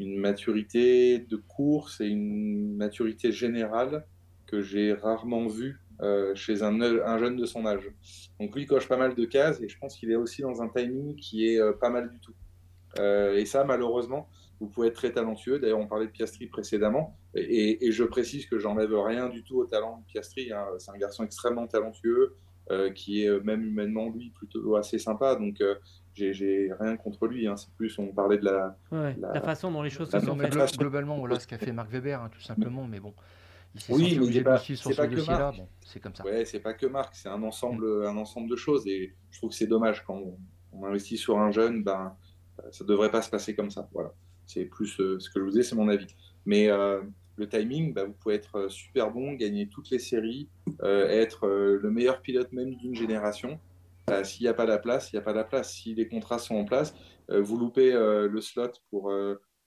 une maturité de course et une maturité générale que j'ai rarement vu euh, chez un, un, jeune de son âge. Donc lui coche pas mal de cases et je pense qu'il est aussi dans un timing qui est euh, pas mal du tout. Euh, et ça, malheureusement, vous pouvez être très talentueux. D'ailleurs, on parlait de Piastri précédemment et, et je précise que j'enlève rien du tout au talent de Piastri. Hein. C'est un garçon extrêmement talentueux qui est même humainement, lui, plutôt assez sympa. Donc, j'ai rien contre lui. Hein. C'est plus, on parlait de la, la, façon dont les choses se sont faites. Globalement, voilà ce qu'a fait Marc Weber, hein, tout simplement. Mais bon, oui, c'est pas, que Marc. c'est comme ça. Ouais, c'est pas que Marc, c'est un ensemble, mm. un ensemble de choses. Et je trouve que c'est dommage quand on, investit sur un jeune, ben, ça devrait pas se passer comme ça. Voilà. C'est plus euh, ce que je vous dis, c'est mon avis. Mais euh, le timing, ben, vous pouvez être euh, super bon, gagner toutes les séries, être le meilleur pilote même d'une génération. Ben, s'il n'y a pas la place, il n'y a pas la place. Si les contrats sont en place, vous loupez le slot pour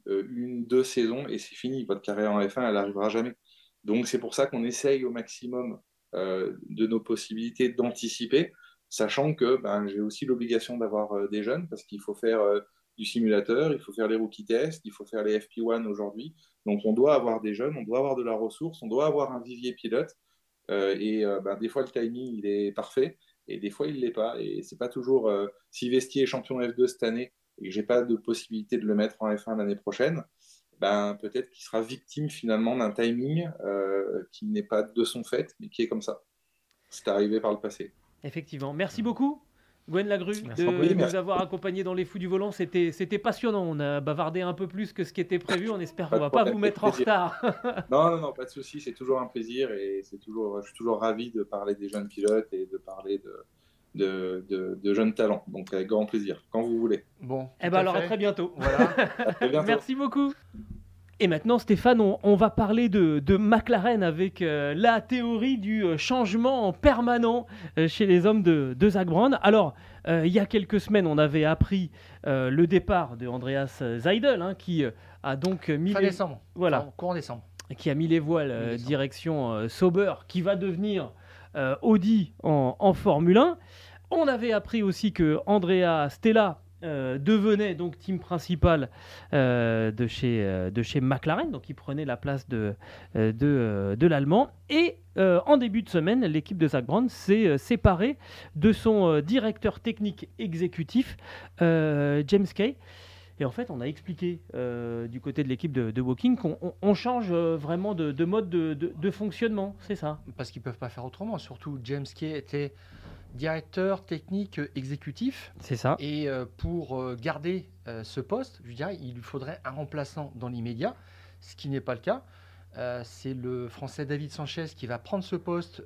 une, deux saisons et c'est fini. Votre carrière en F1, elle n'arrivera jamais. Donc c'est pour ça qu'on essaye au maximum euh, de nos possibilités d'anticiper, sachant que ben, j'ai aussi l'obligation d'avoir euh, des jeunes parce qu'il faut faire euh, du simulateur, il faut faire les rookie tests, il faut faire les FP1 aujourd'hui. Donc on doit avoir des jeunes, on doit avoir de la ressource, on doit avoir un vivier pilote. et ben, des fois le timing il est parfait et des fois il l'est pas. Et c'est pas toujours si Vestier est champion F2 cette année et que j'ai pas de possibilité de le mettre en F1 l'année prochaine, ben, peut-être qu'il sera victime finalement d'un timing euh, qui n'est pas de son fait, mais qui est comme ça. C'est arrivé par le passé. Effectivement. Merci beaucoup. Gwen Lagru, de nous avoir accompagnés dans les fous du volant. C'était, c'était passionnant. On a bavardé un peu plus que ce qui était prévu. On espère qu'on ne va pas vous mettre en retard. non, non, non, pas de souci. C'est toujours un plaisir et c'est toujours, je suis toujours ravi de parler des jeunes pilotes et de parler de, de, de, jeunes talents. Donc, avec grand plaisir, quand vous voulez. Bon. Eh ben alors, à très bientôt. Voilà. à très bientôt. Merci beaucoup. Et maintenant, Stéphane, on, va parler de, McLaren avec euh, la théorie du euh, changement permanent euh, chez les hommes de, Zach Brown. Alors, il y a quelques semaines, on avait appris le départ de Andreas Seidel, hein, qui a donc mis fin les... décembre. Voilà. courant décembre. Qui a mis les voiles direction Sauber, qui va devenir Audi en, en Formule 1. On avait appris aussi que Andrea Stella euh, devenait donc team principal euh, de, chez, euh, de chez McLaren, donc il prenait la place de, de, de l'Allemand. Et en début de semaine, l'équipe de Zach s'est séparée de son directeur technique exécutif, James Kay. Et en fait, on a expliqué du côté de l'équipe de, de Walking qu'on change vraiment de, de mode de, de fonctionnement, c'est ça Parce qu'ils ne peuvent pas faire autrement. Surtout, James Kay était directeur technique exécutif. C'est ça. Et euh, pour euh, garder euh, ce poste, je dirais, il lui faudrait un remplaçant dans l'immédiat, ce qui n'est pas le cas. c'est le Français David Sanchez qui va prendre ce poste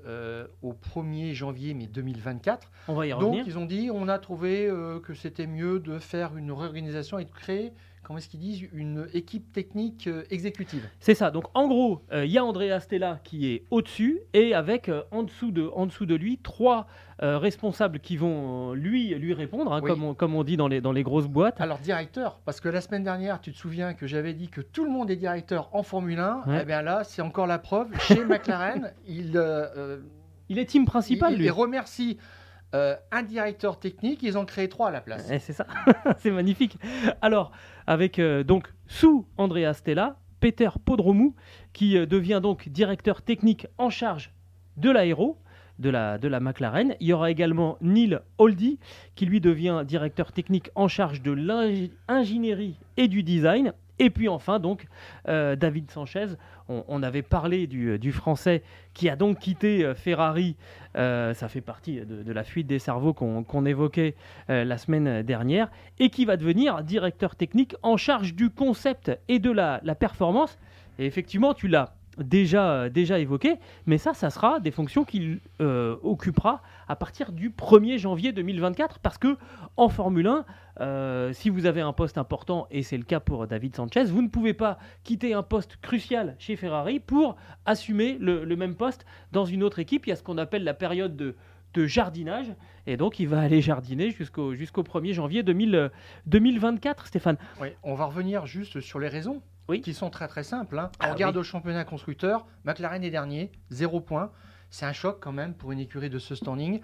au 1er janvier mais 2024. On va y revenir. Donc ils ont dit, on a trouvé que c'était mieux de faire une réorganisation et de créer comment est-ce qu'ils disent, une équipe technique euh, exécutive. C'est ça. Donc en gros, euh, il y a Andrea Stella qui est au-dessus et avec euh, en, dessous de, en dessous de lui trois responsables qui vont lui, lui répondre, hein, comme, on, comme on dit dans les, dans les grosses boîtes. Alors directeur, parce que la semaine dernière, tu te souviens que j'avais dit que tout le monde est directeur en Formule 1. Eh bien là, c'est encore la preuve. Chez McLaren, il... il est team principal, lui. Il remercie euh, un directeur technique, ils ont créé trois à la place. Eh, c'est ça, c'est magnifique. Alors, avec euh, donc sous Andrea Stella, Peter Podromou, qui euh, devient donc directeur technique en charge de l'aéro. De la, de la McLaren. Il y aura également Neil Holdy, qui lui devient directeur technique en charge de l'ingénierie et du design. Et puis enfin, donc, euh, David Sanchez, on, avait parlé du, du, Français qui a donc quitté euh, Ferrari. Euh, ça fait partie de, la fuite des cerveaux qu'on évoquait la semaine dernière. Et qui va devenir directeur technique en charge du concept et de la, la performance. Et effectivement, tu l'as déjà, déjà évoqué, mais ça, ça sera des fonctions qu'il euh, occupera à partir du 1er janvier 2024, parce que en Formule 1, euh, si vous avez un poste important, et c'est le cas pour David Sanchez, vous ne pouvez pas quitter un poste crucial chez Ferrari pour assumer le, même poste dans une autre équipe. Il y a ce qu'on appelle la période de, jardinage, et donc il va aller jardiner jusqu'au jusqu'au 1er janvier 2024, Stéphane. Oui, on va revenir juste sur les raisons qui sont très très simples. Hein. On ah regarde au championnat constructeur, McLaren est dernier, 0 points. C'est un choc quand même pour une écurie de ce standing.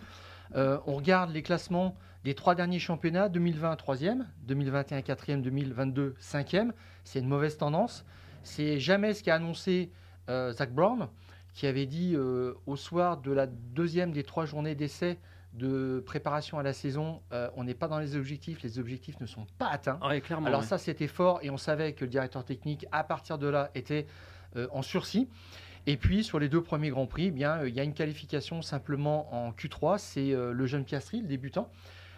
Euh, on regarde les classements des trois derniers championnats, 2020 3e, 2021 4e, 2022 5e. C'est une mauvaise tendance. C'est jamais ce qu'a annoncé euh, Zach Brown, qui avait dit euh, au soir de la deuxième des trois journées d'essai de préparation à la saison, on n'est pas dans les objectifs, les objectifs ne sont pas atteints. clairement, Alors ça, c'était fort et on savait que le directeur technique, à partir de là, était en sursis. Et puis sur les deux premiers grands prix, eh bien euh, il y a une qualification simplement en Q3, c'est le jeune Piastri, le débutant.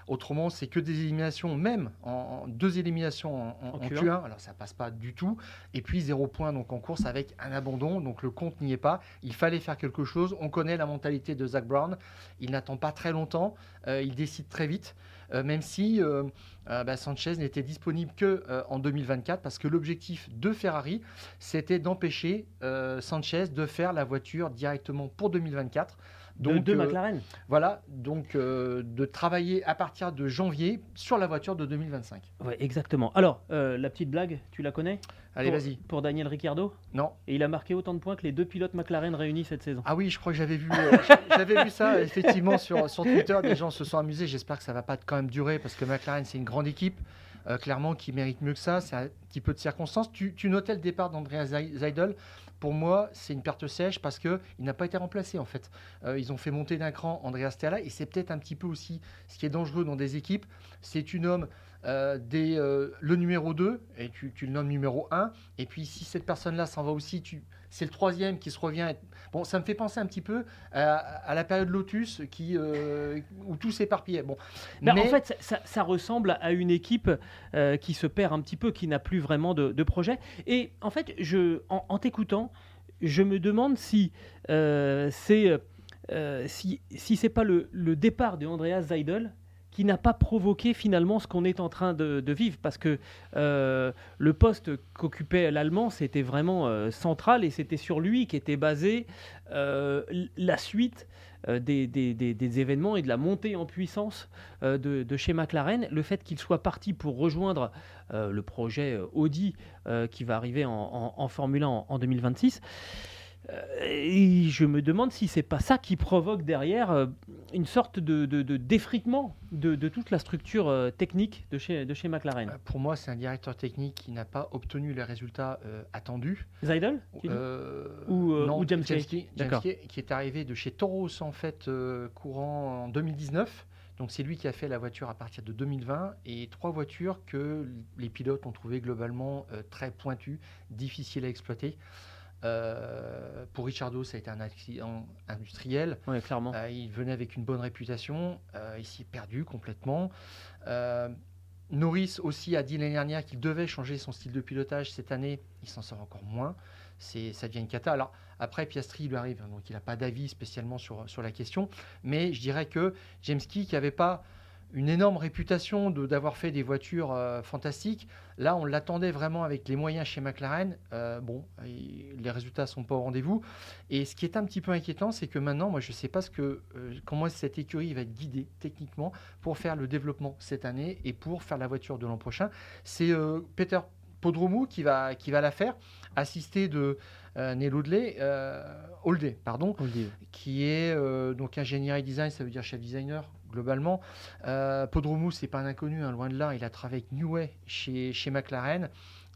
Autrement, c'est que des éliminations, même en, deux éliminations en, Q1. Alors ça passe pas du tout. Et puis zéro point donc en course avec un abandon. Donc le compte n'y est pas. Il fallait faire quelque chose. On connaît la mentalité de Zach Brown. Il n'attend pas très longtemps. Euh, il décide très vite. Euh, même si euh, bah, Sanchez n'était disponible que en 2024 parce que l'objectif de Ferrari c'était d'empêcher Sanchez de faire la voiture directement pour 2024 donc, de, euh, McLaren. Voilà, donc euh, de travailler à partir de janvier sur la voiture de 2025. Oui, exactement. Alors, euh, la petite blague, tu la connais? Allez, vas-y. Pour Daniel Ricciardo? Non. Et il a marqué autant de points que les deux pilotes McLaren réunis cette saison. Ah oui, je crois que j'avais vu, j'avais vu ça effectivement sur, sur Twitter. Des gens se sont amusés. J'espère que ça va pas quand même durer parce que McLaren, c'est une grande équipe. clairement, qui mérite mieux que ça. C'est un petit peu de circonstances. Tu, tu notais le départ d'Andrea Zeidel pour moi, c'est une perte sèche parce qu'il n'a pas été remplacé en fait. Euh, ils ont fait monter d'un cran Andrea Stella et c'est peut-être un petit peu aussi ce qui est dangereux dans des équipes. C'est tu nommes euh, euh, le numéro 2 et tu, le nommes numéro 1. Et puis si cette personne-là s'en va aussi, tu, c'est le troisième qui se revient. Bon, ça me fait penser un petit peu à, la période Lotus qui, où tout s'éparpillait. Bon, mais, en fait, ça, ressemble à une équipe qui se perd un petit peu, qui n'a plus vraiment de, projet. Et en fait, je, en t'écoutant, je me demande si euh, c'est euh, si, si c'est pas le, départ de Andreas Seidel qui n'a pas provoqué finalement ce qu'on est en train de, vivre parce que euh, le poste qu'occupait l'Allemand c'était vraiment euh, central et c'était sur lui qu'était basée euh, la suite des, des, événements et de la montée en puissance de, chez McLaren. Le fait qu'il soit parti pour rejoindre le projet Audi qui va arriver en, Formule 1 en 2026. Et je me demande si c'est pas ça qui provoque derrière euh, une sorte de, défriquement de, toute la structure euh, technique de chez, de chez McLaren. Euh, pour moi, c'est un directeur technique qui n'a pas obtenu les résultats attendus. Zeidel ou, ou, James, Kay? Qui est arrivé de chez Toros en fait courant en 2019. Donc c'est lui qui a fait la voiture à partir de 2020 et trois voitures que les pilotes ont trouvé globalement très pointues, difficiles à exploiter. Euh, pour Richardo, ça a été un accident industriel. clairement. Euh, il venait avec une bonne réputation. Euh, il s'y est perdu complètement. Norris aussi a dit l'année dernière qu'il devait changer son style de pilotage. Cette année, il s'en sort encore moins. C'est, ça devient une cata. Alors, après, Piastri, il lui arrive, donc il n'a pas d'avis spécialement sur, sur la question. Mais je dirais que James Key, qui n'avait pas une énorme réputation d'avoir fait des voitures euh, fantastiques. Là, on l'attendait vraiment avec les moyens chez McLaren. Euh, bon, les résultats sont pas au rendez-vous. Et ce qui est un petit peu inquiétant, c'est que maintenant, moi, je ne sais pas ce que, euh, comment cette écurie va être guidée techniquement pour faire le développement cette année et pour faire la voiture de l'an prochain. C'est Peter Podromou qui va, qui va la faire, assisté de Neil Holdey, pardon, qui est donc ingénieur et design, ça veut dire chef designer globalement. Euh, Podromou, c'est pas un inconnu, hein, loin de là. Il a travaillé avec Newey chez, chez McLaren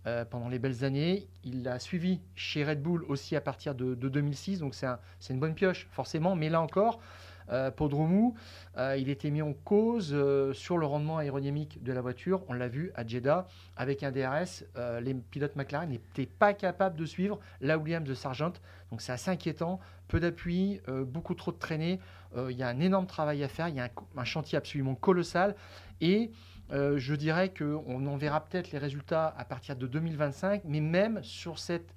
euh, pendant les belles années. Il l'a suivi chez Red Bull aussi à partir de, 2006, donc c'est une bonne pioche, forcément. Mais là encore, euh, Podromou, euh, il était mis en cause sur le rendement aérodynamique de la voiture. On l'a vu à Jeddah avec un DRS. les pilotes McLaren n'étaient pas capables de suivre la Williams de Sargent. Donc c'est assez inquiétant. Peu d'appui, beaucoup trop de traînées. Euh, il y a un énorme travail à faire, il y a un, chantier absolument colossal. Et euh, je dirais qu'on en verra peut-être les résultats à partir de 2025, mais même sur cette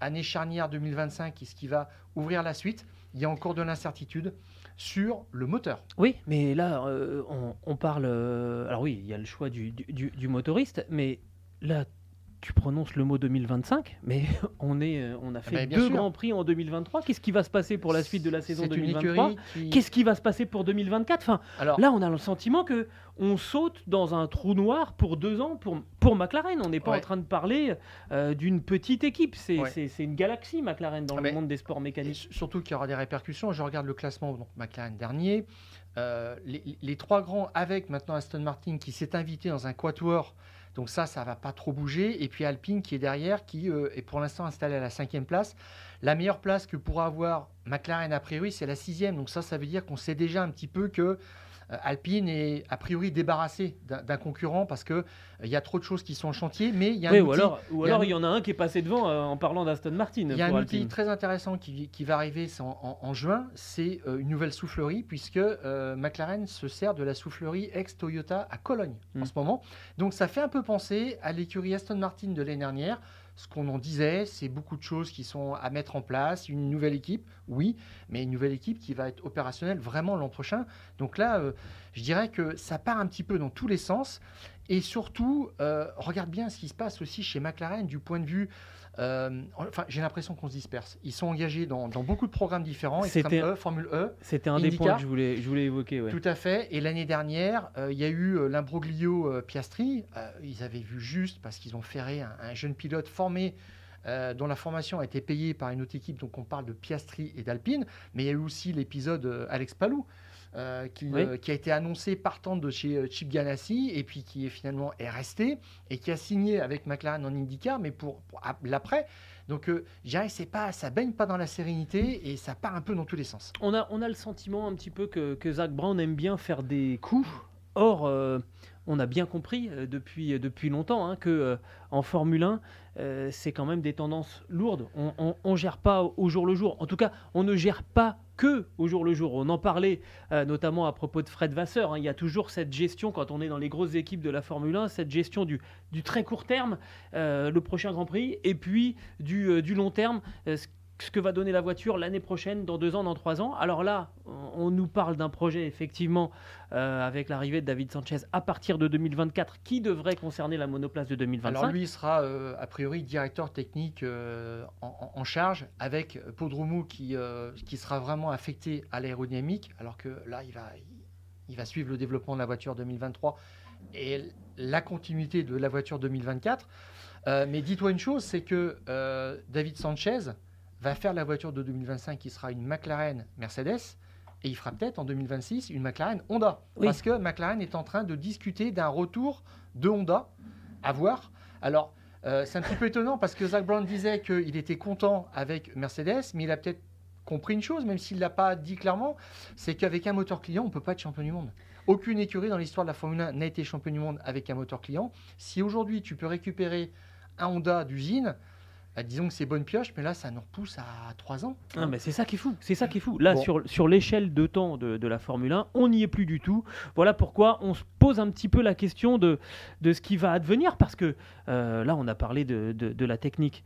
année charnière 2025, qui ce qui va ouvrir la suite, il y a encore de l'incertitude sur le moteur. Oui, mais là, euh, on, parle. alors oui, il y a le choix du, du motoriste, mais là, tu prononces le mot 2025, mais on, est, euh, on a ah fait ben, deux grands prix en 2023. Qu'est-ce qui va se passer pour la suite de la saison 2023 Qu'est-ce qui va se passer pour 2024 enfin, Là, on a le sentiment que on saute dans un trou noir pour deux ans pour, pour McLaren. On n'est pas en train de parler euh, d'une petite équipe. C'est une galaxie, McLaren, dans ah le monde des sports mécaniques. Surtout qu'il y aura des répercussions. Je regarde le classement, donc McLaren dernier. Euh, les, les, trois grands, avec maintenant Aston Martin qui s'est invité dans un quatuor donc ça, ça va pas trop bouger. Et puis Alpine qui est derrière, qui euh, est pour l'instant installé à la cinquième place. La meilleure place que pourra avoir McLaren a priori, c'est la sixième. Donc ça, ça veut dire qu'on sait déjà un petit peu que Alpine est a priori débarrassé d'un concurrent parce que euh, il y a trop de choses qui sont en chantier, mais il y a un ou alors, ou alors il y en a un qui est passé devant euh, en parlant d'Aston Martin. Il y a un outil très intéressant qui, va arriver en, juin, c'est une nouvelle soufflerie puisque McLaren se sert de la soufflerie ex-Toyota à Cologne en hmm. ce moment. Donc ça fait un peu penser à l'écurie Aston Martin de l'année dernière ce qu'on en disait, c'est beaucoup de choses qui sont à mettre en place. Une nouvelle équipe, oui, mais une nouvelle équipe qui va être opérationnelle vraiment l'an prochain. Donc là, euh, je dirais que ça part un petit peu dans tous les sens. Et surtout, euh, regarde bien ce qui se passe aussi chez McLaren du point de vue euh, enfin, j'ai l'impression qu'on se disperse. Ils sont engagés dans, beaucoup de programmes différents. C'était e, Formule E. C'était un des points que je voulais, je voulais évoquer. Tout à fait. Et l'année dernière, euh, il y a eu euh, l'imbroglio Piastri. ils avaient vu juste parce qu'ils ont ferré un, jeune pilote formé. dont la formation a été payée par une autre équipe, donc on parle de Piastri et d'Alpine, mais il y a eu aussi l'épisode Alex Palou, euh, euh, qui, a été annoncé partant de chez euh, Chip Ganassi et puis qui est finalement est resté et qui a signé avec McLaren en IndyCar, mais pour, l'après. Donc, euh, c'est pas, ça baigne pas dans la sérénité et ça part un peu dans tous les sens. On a, on a le sentiment un petit peu que, que Zach Brown aime bien faire des coups. Or, on a bien compris depuis, depuis longtemps hein, que en Formule 1, c'est quand même des tendances lourdes. On ne gère pas au jour le jour. En tout cas, on ne gère pas au jour le jour. On en parlait euh, notamment à propos de Fred Vasseur. Hein. Il y a toujours cette gestion, quand on est dans les grosses équipes de la Formule 1, cette gestion du, très court terme, euh, le prochain Grand Prix, et puis du, euh, long terme, ce que va donner la voiture l'année prochaine, dans deux ans, dans trois ans. Alors là, on, nous parle d'un projet effectivement euh, avec l'arrivée de David Sanchez à partir de 2024 qui devrait concerner la monoplace de 2025. Alors lui il sera euh, a priori directeur technique euh, en, charge avec Podromou qui, qui sera vraiment affecté à l'aérodynamique alors que là il va, il va suivre le développement de la voiture 2023 et la continuité de la voiture 2024. mais dis-toi une chose, c'est que David Sanchez va faire la voiture de 2025 qui sera une McLaren Mercedes et il fera peut-être en 2026 une McLaren Honda. Parce que McLaren est en train de discuter d'un retour de Honda à voir. Alors, euh, c'est un petit peu étonnant parce que Zach Brown disait qu'il était content avec Mercedes, mais il a peut-être compris une chose, même s'il ne l'a pas dit clairement, c'est qu'avec un moteur client, on ne peut pas être champion du monde. Aucune écurie dans l'histoire de la Formule 1 n'a été champion du monde avec un moteur client. Si aujourd'hui tu peux récupérer un Honda d'usine, bah, disons que c'est bonne pioche, mais là, ça nous repousse à 3 ans. Non, mais c'est ça qui est fou. C'est ça qui est fou. Là, sur, sur l'échelle de temps de, la Formule 1, on n'y est plus du tout. Voilà pourquoi on se pose un petit peu la question de, de ce qui va advenir, parce que euh, là, on a parlé de, de, la technique.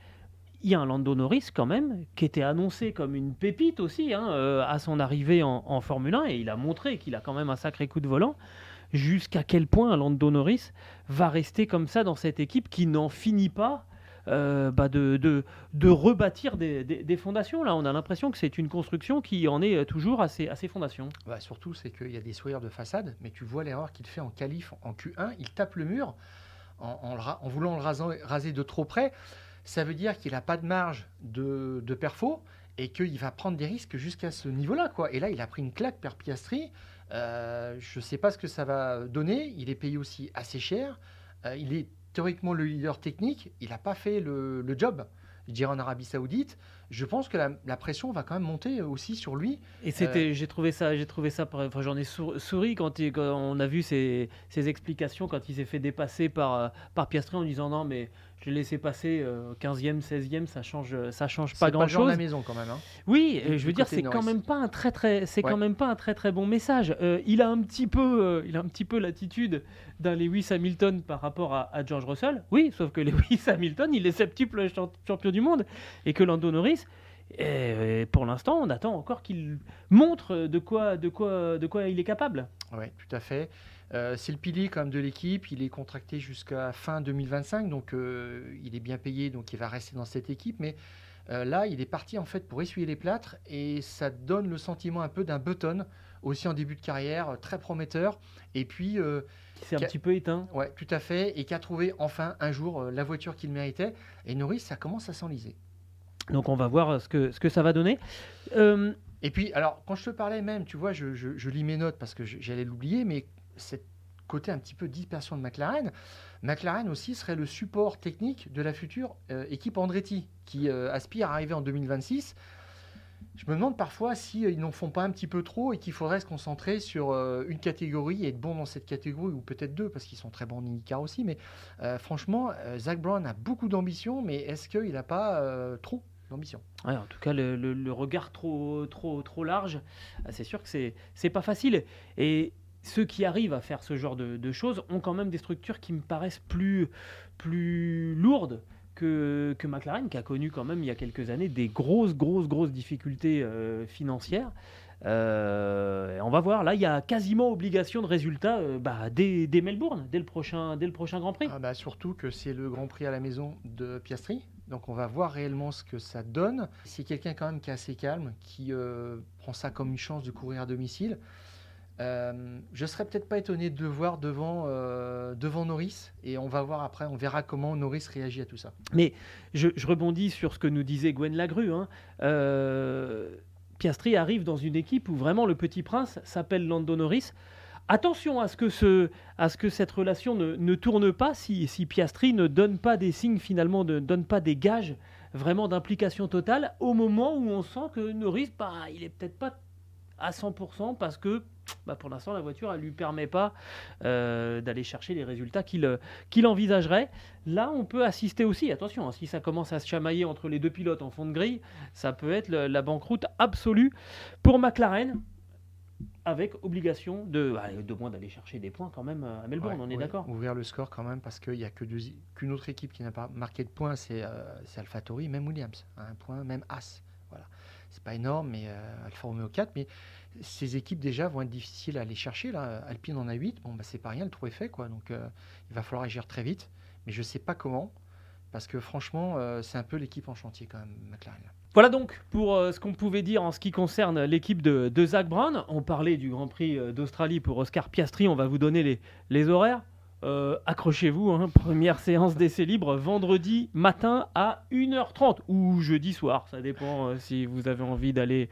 Il y a un Lando Norris quand même qui était annoncé comme une pépite aussi hein, euh, à son arrivée en, en, Formule 1 et il a montré qu'il a quand même un sacré coup de volant. Jusqu'à quel point un Lando Norris va rester comme ça dans cette équipe qui n'en finit pas euh, bah de, de, de, rebâtir des, des, fondations. Là, on a l'impression que c'est une construction qui en est toujours à ses, à ses fondations. Bah surtout, c'est qu'il y a des sourires de façade, mais tu vois l'erreur qu'il fait en qualif en Q1. Il tape le mur en, en, voulant le raser, de trop près. Ça veut dire qu'il n'a pas de marge de, de perfo et qu'il va prendre des risques jusqu'à ce niveau-là. Quoi. Et là, il a pris une claque per Piastri. Euh, je ne sais pas ce que ça va donner. Il est payé aussi assez cher. Euh, il est théoriquement le leader technique, il n'a pas fait le, job, je dirais en Arabie Saoudite. Je pense que la, pression va quand même monter aussi sur lui. Et c'était, euh, j'ai trouvé ça, j'ai trouvé ça, enfin, j'en ai souri quand, on a vu ses, explications quand il s'est fait dépasser par, par Piastri en disant non mais je l'ai laissé passer 15e, euh, 16e, ça change, ça change pas grand chose. C'est la maison quand même. Hein. Oui, je veux dire, c'est quand même pas un très très, c'est quand même pas un très très bon message. Euh, il a un petit peu, euh, il a un petit peu l'attitude d'un Lewis Hamilton par rapport à, George Russell. Oui, sauf que Lewis Hamilton, il est septuple champion du monde et que Lando Norris. Et pour l'instant, on attend encore qu'il montre de quoi, de quoi, de quoi il est capable. Oui, tout à fait. Euh, c'est le pilier quand même de l'équipe. Il est contracté jusqu'à fin 2025, donc euh, il est bien payé, donc il va rester dans cette équipe. Mais euh, là, il est parti en fait pour essuyer les plâtres et ça donne le sentiment un peu d'un Button, aussi en début de carrière, très prometteur. Et puis. c'est un petit peu éteint. Ouais, tout à fait. Et qui a trouvé enfin un jour la voiture qu'il méritait. Et Norris, ça commence à s'enliser. Donc on va voir ce que, ce que ça va donner. Et puis, alors, quand je te parlais même, tu vois, je, je lis mes notes parce que j'allais l'oublier, mais cette côté un petit peu dispersion de McLaren, McLaren aussi serait le support technique de la future euh, équipe Andretti qui euh, aspire à arriver en 2026. Je me demande parfois s'ils si, n'en font pas un petit peu trop et qu'il faudrait se concentrer sur euh, une catégorie et être bon dans cette catégorie, ou peut-être deux, parce qu'ils sont très bons en IndyCar aussi. Mais franchement, Zach Brown a beaucoup d'ambition, mais est-ce qu'il n'a pas trop d'ambition? En tout cas, le, regard trop, trop, trop large, c'est sûr que c'est, c'est pas facile. Et ceux qui arrivent à faire ce genre de, choses ont quand même des structures qui me paraissent plus, plus lourdes que, McLaren, qui a connu quand même il y a quelques années des grosses, grosses, grosses difficultés euh, financières. Euh, on va voir, là il y a quasiment obligation de résultat euh, bah, dès, Melbourne, dès le, prochain, dès le prochain Grand Prix. Ah bah surtout que c'est le Grand Prix à la maison de Piastri, donc on va voir réellement ce que ça donne. C'est quelqu'un quand même qui est assez calme, qui prend ça comme une chance de courir à domicile. Euh, je serais peut-être pas étonné de le voir devant, euh, devant Norris et on va voir après, on verra comment Norris réagit à tout ça. Mais je, rebondis sur ce que nous disait Gwen Lagru. Hein. Euh, Piastri arrive dans une équipe où vraiment le petit prince s'appelle Lando Norris. Attention à ce que, ce, à ce que cette relation ne, ne tourne pas si, si, Piastri ne donne pas des signes finalement, ne donne pas des gages vraiment d'implication totale au moment où on sent que Norris, bah, il est peut-être pas à 100% parce que bah pour l'instant, la voiture, elle ne lui permet pas euh, d'aller chercher les résultats qu'il qu'il envisagerait. Là, on peut assister aussi, attention, hein, si ça commence à se chamailler entre les deux pilotes en fond de grille, ça peut être la banqueroute absolue pour McLaren, avec obligation de, bah, de moins d'aller chercher des points quand même à Melbourne, on est d'accord Ouvrir le score quand même, parce qu'il n'y a qu'une autre équipe qui n'a pas marqué de points, c'est euh, AlphaTauri, même Williams, un point, même As Voilà. C'est pas énorme, mais Alfa Romeo 4, mais ces équipes déjà vont être difficiles à aller chercher. Là. Alpine en a 8, bon, bah, c'est pas rien, le trou est fait. Quoi. Donc il va falloir agir très vite, mais je sais pas comment, parce que franchement, c'est un peu l'équipe en chantier quand même, McLaren. Voilà donc pour euh, ce qu'on pouvait dire en ce qui concerne l'équipe de, Zach Brown. On parlait du Grand Prix euh, d'Australie pour Oscar Piastri. On va vous donner les, horaires. Euh, accrochez-vous, hein. première séance d'essai libre vendredi matin à 1h30 ou jeudi soir, ça dépend si vous avez envie d'aller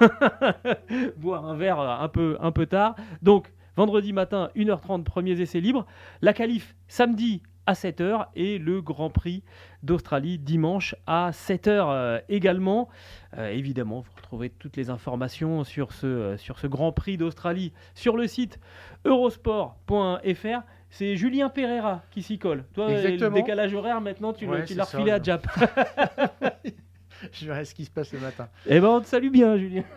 boire un verre un peu, un peu tard. Donc vendredi matin 1h30 premiers essais libres, la qualif samedi à 7h et le Grand Prix d'Australie dimanche à 7h euh, également. Euh, évidemment, vous retrouvez toutes les informations euh, sur ce Grand Prix d'Australie sur le site eurosport.fr. C'est Julien Pereira qui s'y colle. Toi, le décalage horaire, maintenant, tu l'as refilé à Jap. je verrai ce qui se passe le matin. Eh ben, on te salue bien, Julien.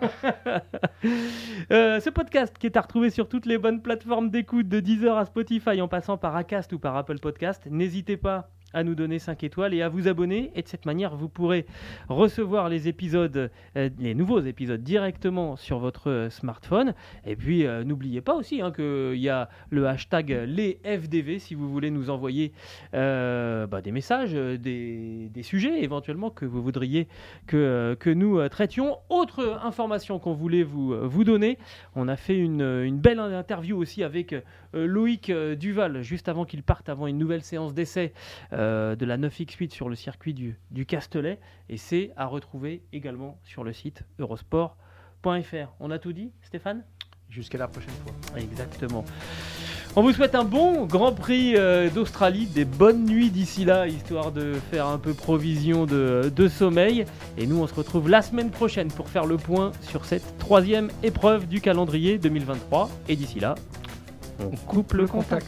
Euh, ce podcast qui est à retrouver sur toutes les bonnes plateformes d'écoute, de Deezer à Spotify, en passant par Acast ou par Apple Podcast. N'hésitez pas à nous donner 5 étoiles et à vous abonner. Et de cette manière, vous pourrez recevoir les épisodes, euh, les nouveaux épisodes directement sur votre euh, smartphone. Et puis, euh, n'oubliez pas aussi hein, qu'il y a le hashtag les FDV si vous voulez nous envoyer bah, des messages, des, sujets éventuellement que vous voudriez que, que nous traitions. Autre information qu'on voulait vous, vous donner, on a fait une, une belle interview aussi avec Loïc Duval juste avant qu'il parte, avant une nouvelle séance d'essai. Euh, de la 9X8 sur le circuit du, du Castellet. Et c'est à retrouver également sur le site eurosport.fr. On a tout dit, Stéphane? Jusqu'à la prochaine fois. Exactement. On vous souhaite un bon Grand Prix euh, d'Australie, des bonnes nuits d'ici là, histoire de faire un peu provision de, de, sommeil. Et nous, on se retrouve la semaine prochaine pour faire le point sur cette troisième épreuve du calendrier 2023. Et d'ici là, on coupe le contact.